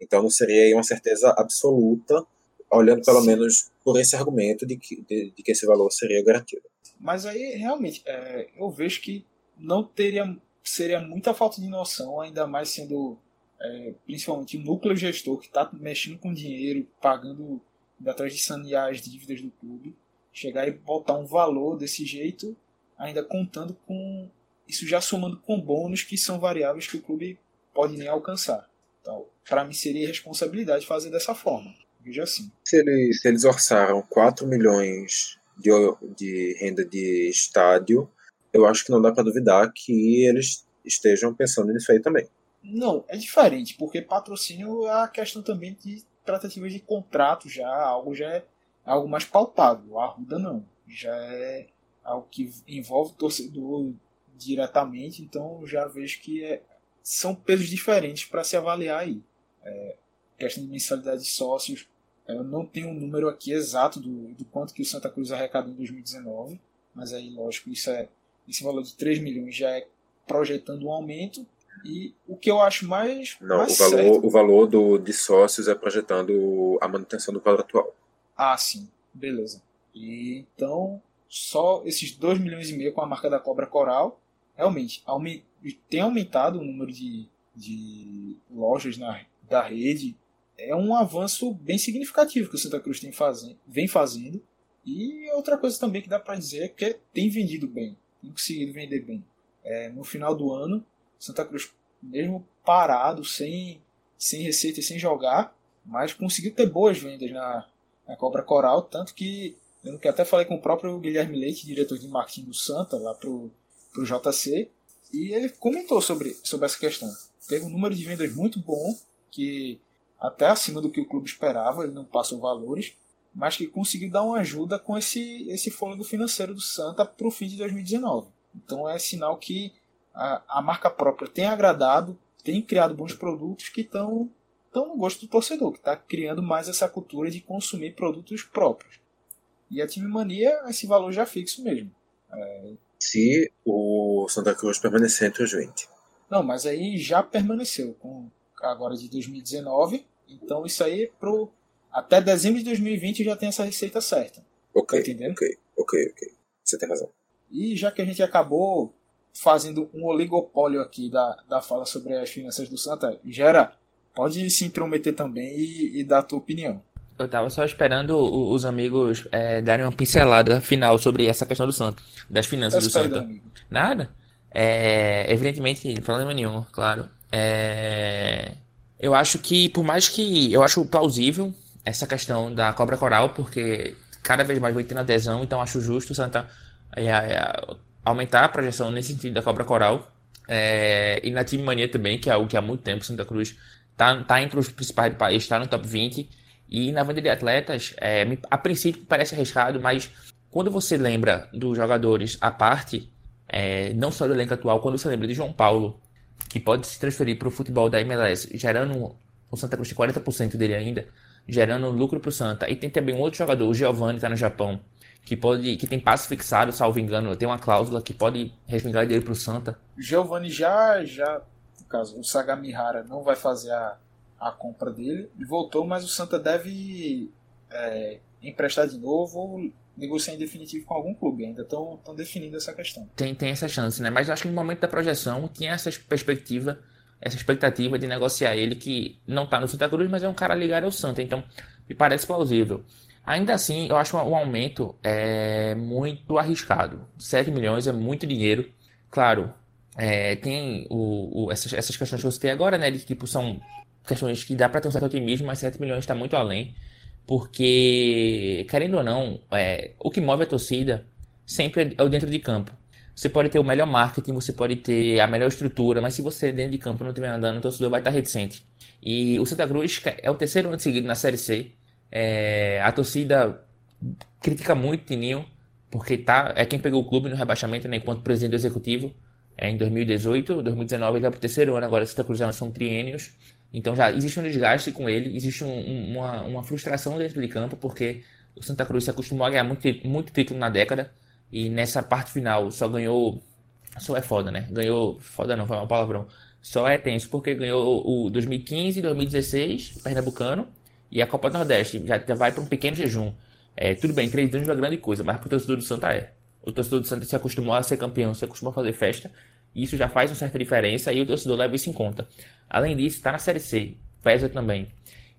Então não seria uma certeza absoluta olhando pelo Sim. menos por esse argumento de que, de, de, que esse valor seria garantido. Mas aí, realmente, é, eu vejo que não teria seria muita falta de noção, ainda mais sendo é, principalmente o núcleo gestor que está mexendo com dinheiro, pagando atrás de sanear as dívidas do clube, chegar e botar um valor desse jeito, ainda contando com isso já somando com bônus que são variáveis que o clube pode nem alcançar. Então, para mim seria responsabilidade fazer dessa forma. Veja assim. Se eles, se eles orçaram 4 milhões de, de renda de estádio, eu acho que não dá para duvidar que eles estejam pensando nisso aí também. Não, é diferente, porque patrocínio é a questão também de tratativas de contrato já, algo já é algo mais palpável. A Arruda não, já é algo que envolve o torcedor diretamente, então já vejo que é, são pesos diferentes para se avaliar aí. É, questão de mensalidade de sócios, eu não tenho um número aqui exato do, do quanto que o Santa Cruz arrecadou em 2019, mas aí, lógico, isso é, esse valor de 3 milhões já é projetando um aumento. E o que eu acho mais. Não, mais o, valor, certo... o valor do, de sócios é projetando a manutenção do quadro atual. Ah, sim, beleza. E então, só esses 2 milhões e meio com a marca da Cobra Coral, realmente, tem aumentado o número de, de lojas na, da rede, é um avanço bem significativo que o Santa Cruz tem fazendo, vem fazendo. E outra coisa também que dá para dizer é que tem vendido bem, tem conseguido vender bem. É, no final do ano, Santa Cruz, mesmo parado, sem, sem receita e sem jogar, mas conseguiu ter boas vendas na, na Cobra Coral, tanto que eu até falei com o próprio Guilherme Leite, diretor de marketing do Santa, lá pro, pro JC, e ele comentou sobre, sobre essa questão. Teve um número de vendas muito bom, que até acima do que o clube esperava, ele não passou valores, mas que conseguiu dar uma ajuda com esse, esse fôlego financeiro do Santa para o fim de 2019. Então é sinal que a, a marca própria tem agradado, tem criado bons produtos que estão no gosto do torcedor, que está criando mais essa cultura de consumir produtos próprios. E a Time Mania, esse valor já fixo mesmo. É... Se o Santa Cruz permanecer entre os 20. Não, mas aí já permaneceu. Com, agora de 2019. Então isso aí pro, até dezembro de 2020 já tem essa receita certa. Ok, Tá entendendo? ok, ok, ok. Você tem razão. E já que a gente acabou fazendo um oligopólio aqui da, da fala sobre as finanças do Santa, Gera, pode se intrometer também e, e dar a tua opinião. Eu tava só esperando os amigos é, darem uma pincelada final sobre essa questão do Santa, das finanças do amigo. Nada. É, evidentemente, problema nenhum, claro. É, eu acho que, por mais que eu acho plausível essa questão da cobra coral, porque cada vez mais vai tendo adesão, então acho justo o Santa é, é, aumentar a projeção nesse sentido da cobra coral. É, e na Time Mania também, que é algo que há muito tempo Santa Cruz tá, tá entre os principais do país, está no top 20. E na venda de atletas, é, a princípio parece arriscado, mas quando você lembra dos jogadores à parte, é, não só do elenco atual, quando você lembra de João Paulo, que pode se transferir para o futebol da MLS, gerando o Santa Cruz tem 40% dele ainda, gerando lucro para o Santa. E tem também um outro jogador, o Giovanni, está no Japão, que pode, que tem passe fixado, salvo engano, tem uma cláusula que pode respingar dele para o Santa. Giovanni já, já, caso, o Sagamihara não vai fazer a, a compra dele. Ele voltou, mas o Santa deve é, emprestar de novo ou negociar em definitivo com algum clube. Ainda estão definindo essa questão. Tem, tem essa chance, né? Mas acho que no momento da projeção tinha essa perspectiva, essa expectativa de negociar ele, que não tá no Santa Cruz, mas é um cara ligado ao Santa, então me parece plausível. Ainda assim, eu acho um aumento é, muito arriscado. 7 milhões é muito dinheiro. Claro, é, tem o, o- essas, essas questões que você tem agora, né? De tipo, são questões que dá para ter um certo otimismo, mas 7 milhões está muito além. Porque, querendo ou não, é, o que move a torcida sempre é o dentro de campo. Você pode ter o melhor marketing, você pode ter a melhor estrutura, mas se você dentro de campo não estiver andando, o torcedor vai estar reticente. E o Santa Cruz é o terceiro ano seguido na Série C. É, a torcida critica muito o Tininho, porque tá, é quem pegou o clube no rebaixamento, né, enquanto presidente do executivo, é, em 2018, 2019, ele vai para o terceiro ano agora, Santa Cruz já são triênios. Então já existe um desgaste com ele, existe um- um- uma, uma frustração dentro de campo, porque o Santa Cruz se acostumou a ganhar muito, muito título na década, e nessa parte final só ganhou. Só é foda, né? Ganhou. Foda não, foi uma palavrão. Só é tenso porque ganhou o 2015, 2016, Pernambucano, e a Copa do Nordeste. Já, vai para um pequeno jejum. É, tudo bem, três anos é grande coisa, mas pro torcedor do Santa é. O torcedor do Santa se acostumou a ser campeão, se acostumou a fazer festa. E isso já faz uma certa diferença e o torcedor leva isso em conta. Além disso, está na Série C, pesa também.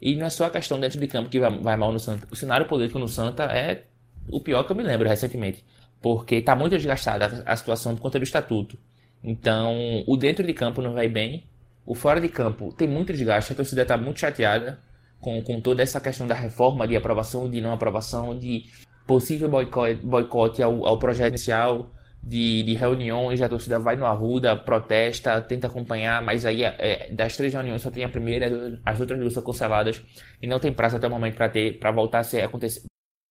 E não é só a questão dentro de campo que vai, vai mal no Santa. O cenário político no Santa é o pior que eu me lembro recentemente. Porque está muito desgastada a, a situação por conta do estatuto. Então, o dentro de campo não vai bem. O fora de campo tem muito desgaste. A torcida está muito chateada com, com toda essa questão da reforma, de aprovação, de não aprovação, de possível boicote, boicote ao, ao projeto inicial, de, de reuniões. A torcida vai no Arruda, protesta, tenta acompanhar, mas aí é, das três reuniões só tem a primeira, as outras duas são canceladas e não tem prazo até o momento para ter, para voltar a ser acontecer,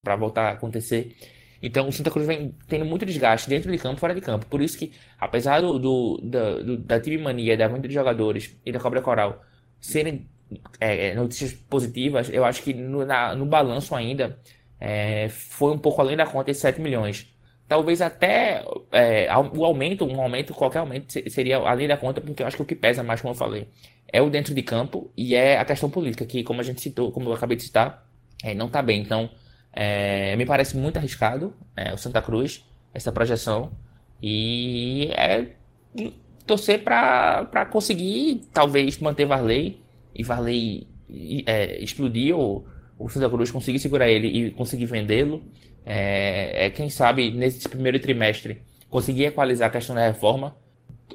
para voltar a acontecer. Então o Santa Cruz vem tendo muito desgaste dentro de campo e fora de campo. Por isso que, apesar do, do, do, da time mania, da venda de jogadores e da Cobra Coral serem é, notícias positivas, eu acho que no, na, no balanço ainda é, foi um pouco além da conta de 7 milhões. Talvez até é, o aumento, um aumento, qualquer aumento seria além da conta, porque eu acho que o que pesa mais, como eu falei, é o dentro de campo e é a questão política, que como a gente citou, como eu acabei de citar, é, não está bem. Então, é, me parece muito arriscado é, o Santa Cruz, essa projeção. E é torcer para conseguir, talvez, manter Varley e Varley é, explodir ou o Santa Cruz conseguir segurar ele e conseguir vendê-lo. É, é, quem sabe, nesse primeiro trimestre, conseguir equalizar a questão da reforma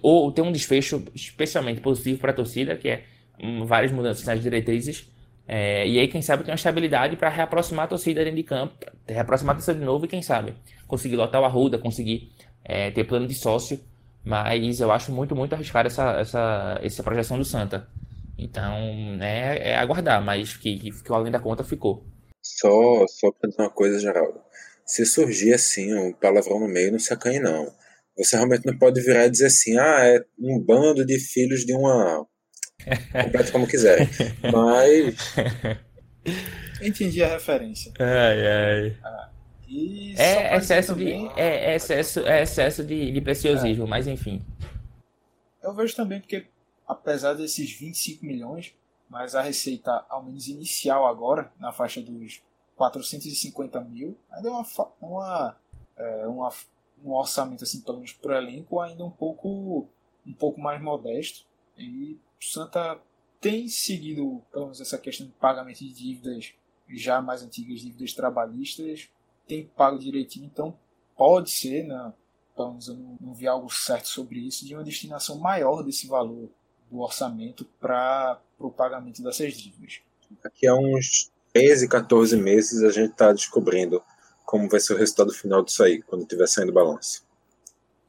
ou ter um desfecho especialmente positivo para a torcida, que é um, várias mudanças nas diretrizes. É, e aí, quem sabe, ter uma estabilidade para reaproximar a torcida dentro de campo, reaproximar a torcida de novo e, quem sabe, conseguir lotar o Arruda, conseguir é, ter plano de sócio. Mas eu acho muito, muito arriscado essa, essa, essa projeção do Santa. Então, é, é aguardar, mas que, que ficou além da conta, ficou. Só, só para dizer uma coisa, Geraldo. Se surgir assim, um palavrão no meio, não se acanhe, não. Você realmente não pode virar e dizer assim, ah, é um bando de filhos de uma (laughs) complete como quiser. Mas. (laughs) Entendi a referência. Ai, ai. Ah, e é, excesso de, é, é excesso, é excesso de, de preciosismo, é. mas enfim. Eu vejo também porque, apesar desses 25 milhões, mas a receita, ao menos inicial agora, na faixa dos 450 mil, ainda é uma, uma, é, uma um orçamento assim, pelo menos para elenco, ainda um pouco, um pouco mais modesto. E Santa tem seguido, pelo menos, essa questão de pagamento de dívidas já mais antigas, dívidas trabalhistas, tem pago direitinho, então pode ser, né, pelo menos eu não, não vi algo certo sobre isso, de uma destinação maior desse valor do orçamento para o pagamento dessas dívidas. Aqui há uns 13, 14 meses a gente está descobrindo como vai ser o resultado final disso aí, quando estiver saindo o balanço.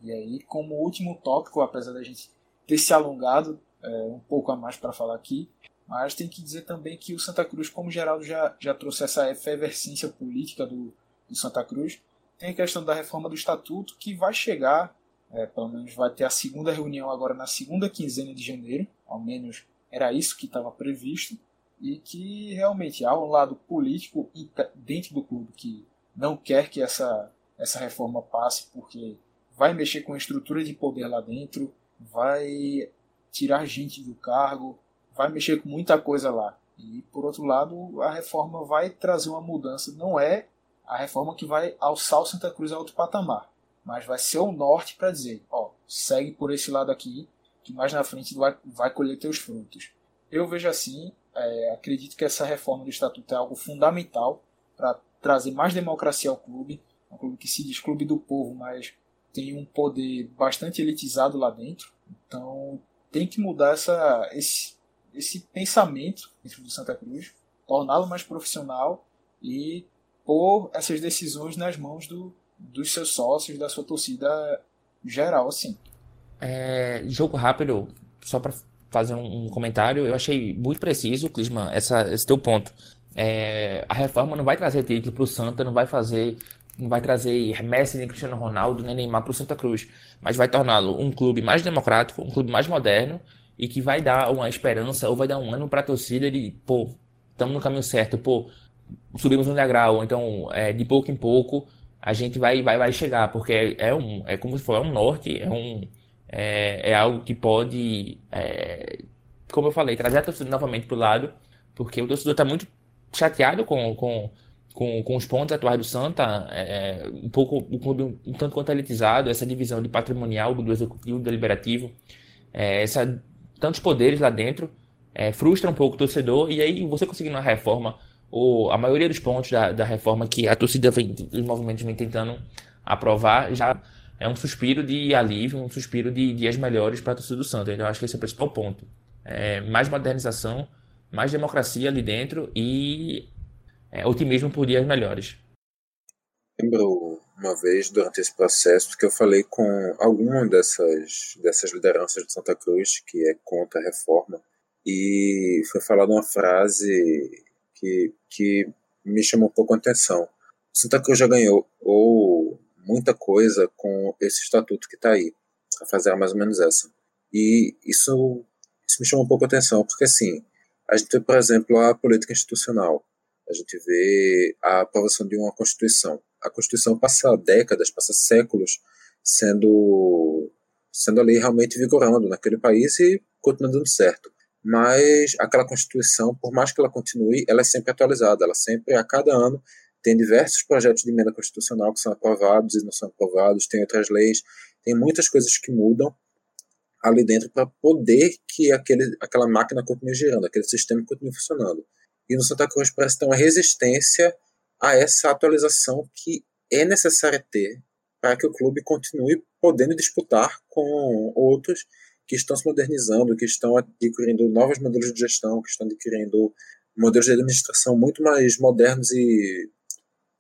E aí, como último tópico, apesar da gente ter se alongado é, um pouco a mais para falar aqui, mas tem que dizer também que o Santa Cruz, como Geraldo já, já trouxe essa efervescência política do, do Santa Cruz, tem a questão da reforma do estatuto que vai chegar, é, pelo menos vai ter a segunda reunião agora na segunda quinzena de janeiro, ao menos era isso que estava previsto, e que realmente há um lado político dentro do clube que não quer que essa, essa reforma passe porque vai mexer com a estrutura de poder lá dentro, vai tirar gente do cargo, vai mexer com muita coisa lá. E por outro lado, a reforma vai trazer uma mudança, não é a reforma que vai alçar o Santa Cruz a outro patamar, mas vai ser o norte para dizer, ó, segue por esse lado aqui, que mais na frente vai, vai colher teus frutos. Eu vejo assim, é, acredito que essa reforma do estatuto é algo fundamental para trazer mais democracia ao clube, um clube que se diz clube do povo, mas tem um poder bastante elitizado lá dentro. Então tem que mudar essa, esse, esse pensamento dentro do Santa Cruz, torná-lo mais profissional e pôr essas decisões nas mãos do, dos seus sócios, da sua torcida geral, assim. É, jogo rápido, só para fazer um, comentário, eu achei muito preciso, Clisman, essa, esse teu ponto. É, a reforma não vai trazer título para o Santa, não vai fazer, não vai trazer Messi nem Cristiano Ronaldo nem Neymar para o Santa Cruz, mas vai torná-lo um clube mais democrático, um clube mais moderno e que vai dar uma esperança ou vai dar um ânimo para a torcida de, pô, estamos no caminho certo, pô, subimos um degrau, então é, de pouco em pouco a gente vai vai, vai chegar, porque é, é um é como se for é um norte, é um é, é algo que pode, é, como eu falei, trazer a torcida novamente para o lado, porque o torcedor está muito chateado com, com, com, com, os pontos atuais do Santa, é, é, um pouco clube um tanto quanto elitizado, essa divisão de patrimonial do executivo, do deliberativo, é, essa, tantos poderes lá dentro, é, frustra um pouco o torcedor, e aí você conseguindo uma reforma, ou a maioria dos pontos da, da reforma que a torcida vem, os movimentos vem tentando aprovar, já é um suspiro de alívio, um suspiro de dias melhores para a torcida do Santa. Então, acho que esse é o principal ponto. É, mais modernização, mais democracia ali dentro e é, otimismo por dias melhores. Lembro uma vez durante esse processo que eu falei com alguma dessas, dessas lideranças de Santa Cruz que é contra a reforma e foi falada uma frase que, que me chamou um pouco a atenção. Santa Cruz já ganhou ou muita coisa com esse estatuto que está aí. A frase era mais ou menos essa. E isso, isso me chamou um pouco a atenção, porque assim, a gente vê, por exemplo, a política institucional. A gente vê a aprovação de uma Constituição. A Constituição passa décadas, passa séculos sendo, sendo ali realmente vigorando naquele país e continua dando certo. Mas aquela Constituição, por mais que ela continue, ela é sempre atualizada. Ela sempre, a cada ano, tem diversos projetos de emenda constitucional que são aprovados e não são aprovados, tem outras leis, tem muitas coisas que mudam ali dentro para poder que aquele, aquela máquina continue girando, aquele sistema continue funcionando. E no Santa Cruz parece ter uma resistência a essa atualização que é necessária ter para que o clube continue podendo disputar com outros que estão se modernizando, que estão adquirindo novos modelos de gestão, que estão adquirindo modelos de administração muito mais modernos e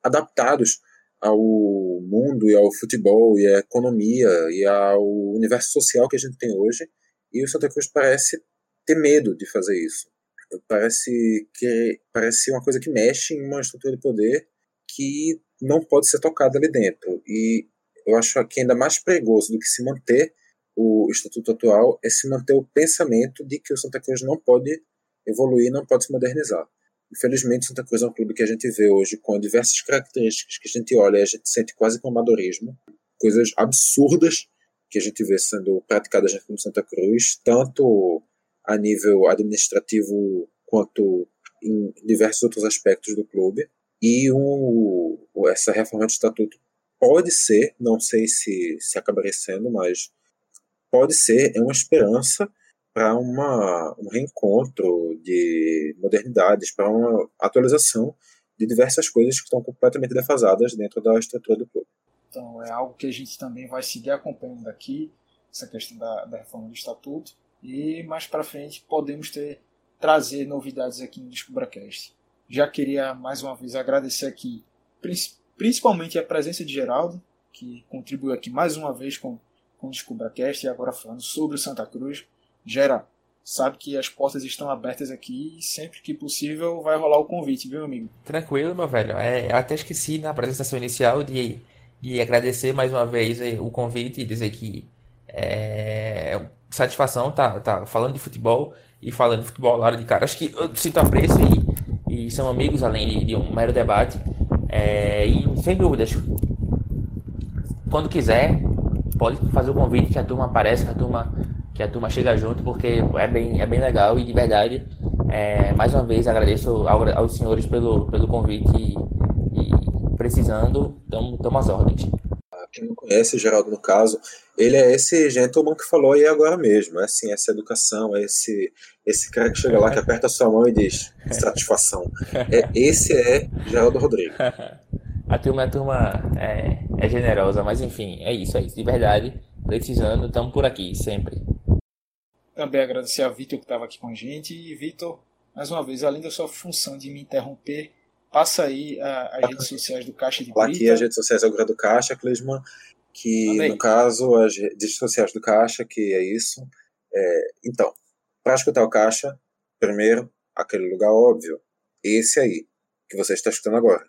adaptados ao mundo e ao futebol e à economia e ao universo social que a gente tem hoje. E o Santa Cruz parece ter medo de fazer isso. Parece que parece uma coisa que mexe em uma estrutura de poder que não pode ser tocada ali dentro. E eu acho que ainda mais perigoso do que se manter o estatuto atual é se manter o pensamento de que o Santa Cruz não pode evoluir, não pode se modernizar. Infelizmente, Santa Cruz é um clube que a gente vê hoje com diversas características que a gente olha e a gente sente quase um amadorismo, coisas absurdas que a gente vê sendo praticadas no Santa Cruz, tanto a nível administrativo quanto em diversos outros aspectos do clube. E o, essa reforma de estatuto pode ser, não sei se, se acabaria sendo, mas pode ser, é uma esperança para um reencontro de modernidades, para uma atualização de diversas coisas que estão completamente defasadas dentro da estrutura do clube. Então é algo que a gente também vai seguir acompanhando aqui, essa questão da, da reforma do estatuto, e mais para frente podemos ter trazer novidades aqui no DescubraCast. Já queria mais uma vez agradecer aqui, principalmente a presença de Geraldo, que contribuiu aqui mais uma vez com, com o DescubraCast e agora falando sobre o Santa Cruz. Gera, sabe que as portas estão abertas aqui e sempre que possível vai rolar o convite, viu, amigo? Tranquilo, meu velho. É, eu até esqueci na apresentação inicial de, de agradecer mais uma vez eh, o convite e dizer que é satisfação tá, tá falando de futebol e falando de futebol lá de cara. Acho que eu sinto apreço e, e são amigos além de, de um mero debate. É, e sem dúvidas, quando quiser, pode fazer o convite que a turma aparece, que a turma, que a turma chega junto, porque é bem, é bem legal e de verdade, é, mais uma vez agradeço ao, aos senhores pelo, pelo convite e, e precisando, estamos às ordens quem não conhece o Geraldo no caso, ele é esse gentleman que falou aí agora mesmo, é assim, essa educação, é esse, esse cara que chega lá, que aperta a sua mão e diz satisfação. (laughs) É, esse é Geraldo Rodrigues. (laughs) A turma, a turma é, é generosa, mas enfim, é isso, é isso. De verdade, precisando, estamos por aqui, sempre. Também agradecer a Vitor que estava aqui com a gente. E Vitor, mais uma vez, além da sua função de me interromper, Passa aí as redes sociais do Caixa de Brita. Aqui as redes sociais é o do Caixa, Clisman, que no caso as redes sociais do Caixa, que é isso. É, então, para escutar o Caixa, primeiro, aquele lugar óbvio, esse aí, que você está escutando agora.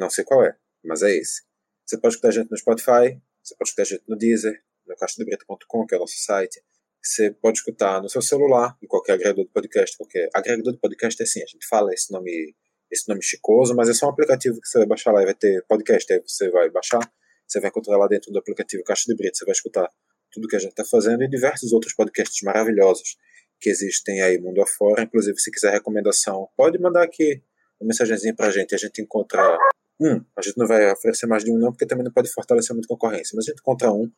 Não sei qual é, mas é esse. Você pode escutar a gente no Spotify, você pode escutar a gente no Deezer, no caixadebrita.com, que é o nosso site. Você pode escutar no seu celular, em qualquer agregador de podcast, qualquer agregador de podcast é assim, a gente fala esse nome esse nome chicoso, mas é só um aplicativo que você vai baixar lá e vai ter podcast. Aí você vai baixar, você vai encontrar lá dentro do aplicativo Caixa de Brito, você vai escutar tudo que a gente está fazendo e diversos outros podcasts maravilhosos que existem aí mundo afora. Inclusive, se quiser recomendação, pode mandar aqui uma mensagenzinha pra gente. A gente encontra um. A gente não vai oferecer mais de um, não, porque também não pode fortalecer muito a concorrência, mas a gente encontra um.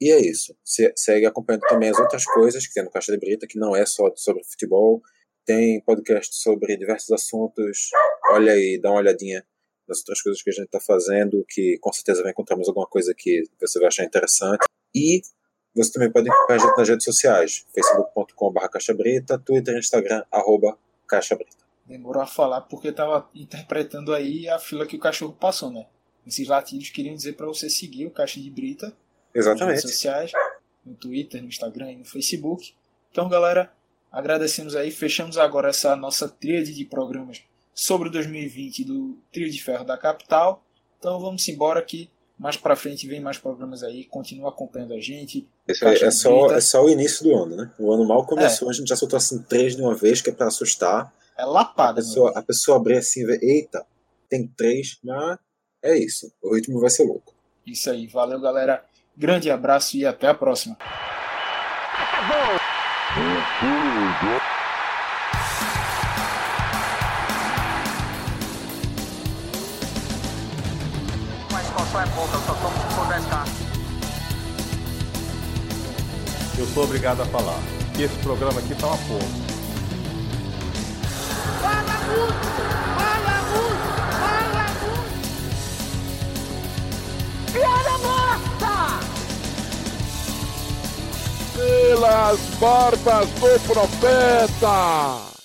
E é isso. Se, segue acompanhando também as outras coisas que tem no Caixa de Brita, que não é só sobre futebol, tem podcast sobre diversos assuntos. Olha aí, dá uma olhadinha nas outras coisas que a gente está fazendo, que com certeza vai encontrar mais alguma coisa que você vai achar interessante. E você também pode acompanhar a gente nas redes sociais, facebook.com.br caixabrita, Twitter Instagram, arroba caixabrita. Demorou a falar porque estava interpretando aí a fila que o cachorro passou, né? Esses latidos queriam dizer para você seguir o Caixa de Brita Exatamente. nas redes sociais, no Twitter, no Instagram e no Facebook. Então, galera, Agradecemos aí, fechamos agora essa nossa tríade de programas sobre 2020 do Trio de Ferro da Capital. Então vamos embora que mais para frente vem mais programas aí, continua acompanhando a gente. É, é só, é só o início do ano, né? O ano mal começou, é. a gente já soltou assim três de uma vez, que é para assustar. É lapada. A pessoa, a pessoa abrir assim e ver, eita, tem três, mas é isso. O ritmo vai ser louco. Isso aí, valeu galera. Grande abraço e até a próxima. Mas qual é pouca, eu só tomo por 10k. Eu sou obrigado a falar que esse programa aqui tá uma porra. Pelas barbas do profeta.